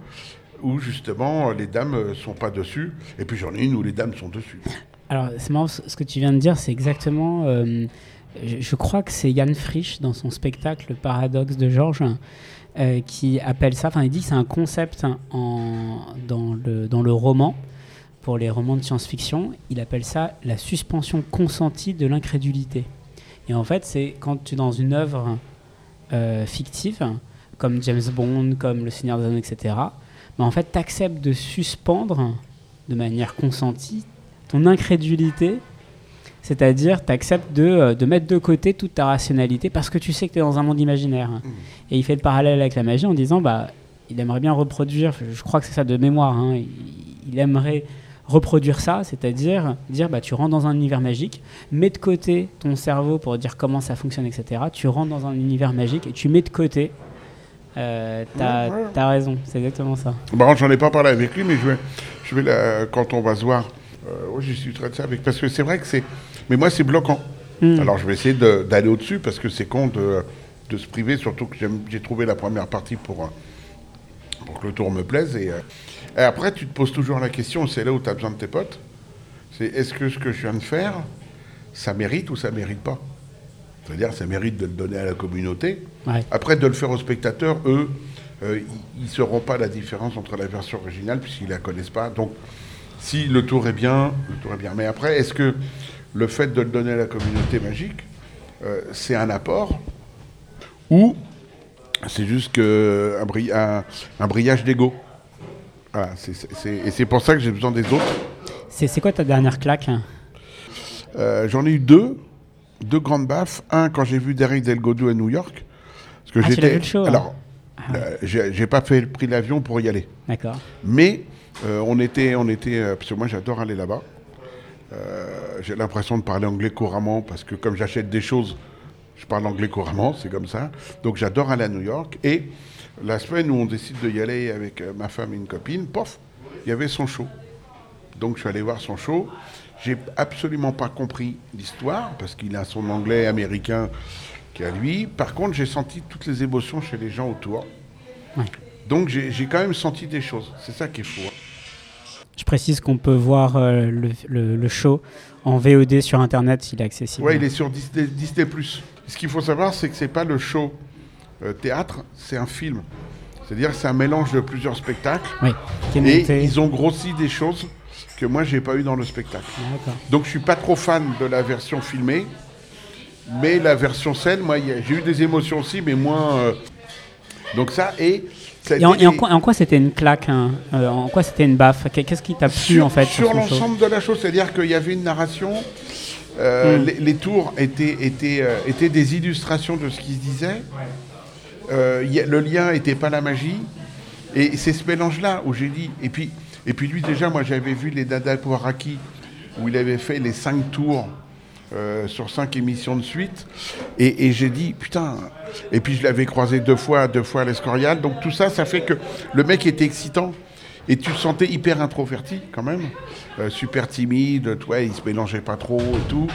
où justement les dames euh, sont pas dessus. Et puis j'en ai une où les dames sont dessus. Alors, c'est marrant, ce que tu viens de dire, c'est exactement. euh, je, je crois que c'est Yann Frisch dans son spectacle Le Paradoxe de Georges euh, qui appelle ça. Enfin, il dit que c'est un concept en, dans, le, dans le roman, pour les romans de science-fiction. Il appelle ça la suspension consentie de l'incrédulité. Et en fait, c'est quand tu es dans une œuvre euh, fictive, comme James Bond, comme Le Seigneur des Anneaux, etc., mais en fait, tu acceptes de suspendre de manière consentie ton incrédulité, c'est-à-dire tu acceptes de, euh, de mettre de côté toute ta rationalité parce que tu sais que tu es dans un monde imaginaire. Et il fait le parallèle avec la magie en disant bah, il aimerait bien reproduire, je je crois que c'est ça de mémoire, hein, il, il aimerait reproduire ça, c'est-à-dire dire bah, tu rentres dans un univers magique, mets de côté ton cerveau pour dire comment ça fonctionne, etc. Tu rentres dans un univers magique et tu mets de côté. Euh, t'as, Ouais, raison, c'est exactement ça. Bon, j'en ai pas parlé avec lui, mais je vais, je vais quand on va se voir, euh, ouais, je discuterai de ça avec. Parce que c'est vrai que c'est. Mais moi, c'est bloquant. Hmm. Alors, je vais essayer d'aller au-dessus parce que c'est con de, de se priver, surtout que j'ai trouvé la première partie pour, euh, pour que le tour me plaise. Et, euh, et après, tu te poses toujours la question, c'est là où tu as besoin de tes potes c'est est-ce que ce que je viens de faire, ça mérite ou ça mérite pas? C'est-à-dire, ça mérite de le donner à la communauté. Ouais. Après, de le faire aux spectateurs, eux, euh, ils ne sauront pas la différence entre la version originale puisqu'ils ne la connaissent pas. Donc, si le tour est bien, le tour est bien. Mais après, est-ce que le fait de le donner à la communauté magique, euh, c'est un apport ou c'est juste que un, bri- un- un brillage d'ego? Et c'est pour ça que j'ai besoin des autres. C'est quoi ta dernière claque Euh, J'en ai eu deux, deux grandes baffes. Un quand j'ai vu Derek Delgado à New York. Parce que Ah, j'étais. le show, hein? Alors, euh, j'ai pas fait pris l'avion pour y aller. D'accord. Mais euh, on était, on était, parce que moi j'adore aller là-bas. Euh, j'ai l'impression de parler anglais couramment parce que comme j'achète des choses, je parle anglais couramment, c'est comme ça. Donc j'adore aller à New York. Et la semaine où on décide de y aller avec euh, ma femme et une copine, pof, il y avait son show. Donc je suis allé voir son show. J'ai absolument pas compris l'histoire parce qu'il a son anglais américain qui est à lui. Par contre, j'ai senti toutes les émotions chez les gens autour. Ouais. Donc j'ai quand même senti des choses. C'est ça qui est fou. hein. Je précise qu'on peut voir euh, le, le- le show en VOD sur Internet, il est accessible. Ouais, il est sur Disney, Disney+. Ce qu'il faut savoir, c'est que c'est pas le show théâtre, c'est un film. C'est-à-dire que c'est un mélange de plusieurs spectacles. Oui, Et ils ont grossi des choses que moi, j'ai pas eu dans le spectacle. D'accord. Donc je suis pas trop fan de la version filmée. Mais la version scène, moi, j'ai eu des émotions aussi, mais moins... euh, Donc ça, et... ça Et en, et quoi, en quoi c'était une claque hein Euh, En quoi c'était une baffe? Qu'est- Qu'est-ce qui t'a plu en fait sur l'ensemble de la chose, c'est-à-dire qu'il y avait une narration, euh, Mm. les, les tours étaient, étaient, euh, étaient des illustrations de ce qui se disait, Euh, le lien n'était pas la magie, et c'est ce mélange-là où j'ai dit, et puis, et puis lui déjà, moi j'avais vu les Dada Poiraki, où il avait fait les cinq tours euh, sur cinq émissions de suite, et, j'ai dit, putain, et puis je l'avais croisé deux fois, deux fois à l'Escorial, donc tout ça, ça fait que le mec était excitant, et tu le sentais hyper introverti quand même, euh, super timide, toi, il se mélangeait pas trop et tout,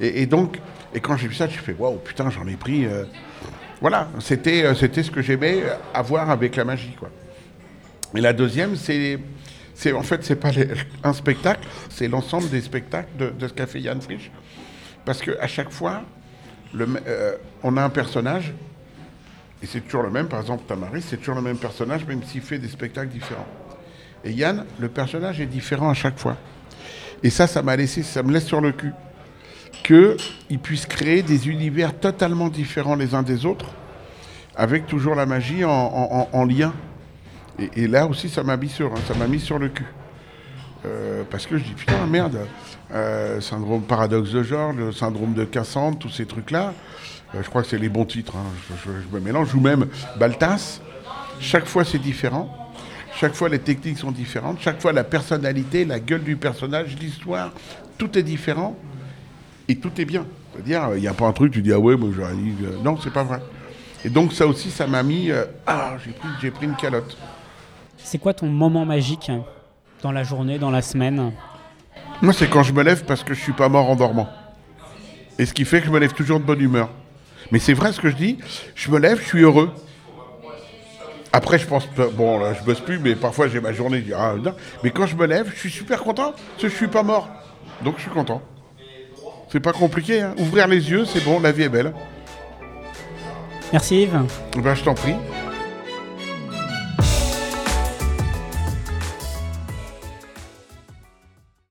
et, donc, et quand j'ai vu ça, j'ai fait, waouh, putain, j'en ai pris... voilà, c'était euh, c'était ce que j'aimais avoir avec la magie, quoi. Et la deuxième, c'est, en fait, c'est pas un spectacle, c'est l'ensemble des spectacles de, ce qu'a fait Yann Frisch. Parce qu'à chaque fois, euh, on a un personnage, et c'est toujours le même, par exemple, Tamaris, c'est toujours le même personnage, même s'il fait des spectacles différents. Et Yann, le personnage est différent à chaque fois. Et ça, ça m'a laissé, ça me laisse sur le cul. Qu'il puisse créer des univers totalement différents les uns des autres, avec toujours la magie en, en- en- en lien. Et, là aussi, ça m'a mis sur, hein, ça m'a mis sur le cul. Euh, parce que je dis, putain, merde, euh, syndrome paradoxe de genre, le syndrome de Cassandre, tous ces trucs-là, euh, je crois que c'est les bons titres, hein, je, je- je me mélange, ou même Baltas, chaque fois c'est différent, chaque fois les techniques sont différentes, chaque fois la personnalité, la gueule du personnage, l'histoire, tout est différent, et tout est bien. C'est-à-dire, il n'y a pas un truc, tu dis, ah ouais, moi j'aurais dit, euh, non, c'est pas vrai. Et donc ça aussi, ça m'a mis, euh, ah, j'ai pris, j'ai pris une calotte. C'est quoi ton moment magique dans la journée, dans la semaine? Moi, c'est quand je me lève parce que je suis pas mort en dormant. Et ce qui fait que je me lève toujours de bonne humeur. Mais c'est vrai ce que je dis, je me lève, je suis heureux. Après, je pense, bon, là, je bosse plus, mais parfois j'ai ma journée, je dis, ah, non. mais quand je me lève, je suis super content, parce que je suis pas mort. Donc je suis content. C'est pas compliqué, hein. ouvrir les yeux, c'est bon, la vie est belle. Merci Yves. Ben, je t'en prie.